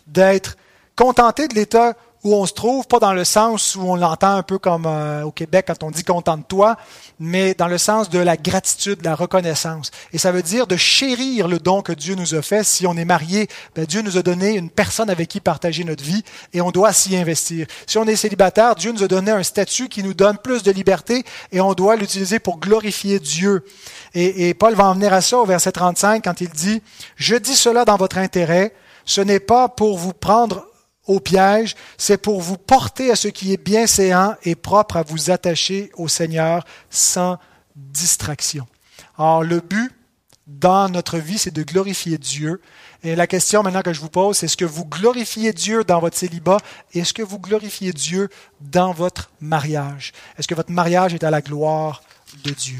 D'être contenté de l'état où on se trouve, pas dans le sens où on l'entend un peu comme euh, au Québec quand on dit contente-toi, mais dans le sens de la gratitude, de la reconnaissance. Et ça veut dire de chérir le don que Dieu nous a fait. Si on est marié, ben Dieu nous a donné une personne avec qui partager notre vie et on doit s'y investir. Si on est célibataire, Dieu nous a donné un statut qui nous donne plus de liberté et on doit l'utiliser pour glorifier Dieu. Et, et Paul va en venir à ça au verset 35 quand il dit, Je dis cela dans votre intérêt, ce n'est pas pour vous prendre au piège, c'est pour vous porter à ce qui est bien séant et propre à vous attacher au Seigneur sans distraction. Alors, le but dans notre vie, c'est de glorifier Dieu. Et la question maintenant que je vous pose, c'est est-ce que vous glorifiez Dieu dans votre célibat? Est-ce que vous glorifiez Dieu dans votre mariage? Est-ce que votre mariage est à la gloire de Dieu?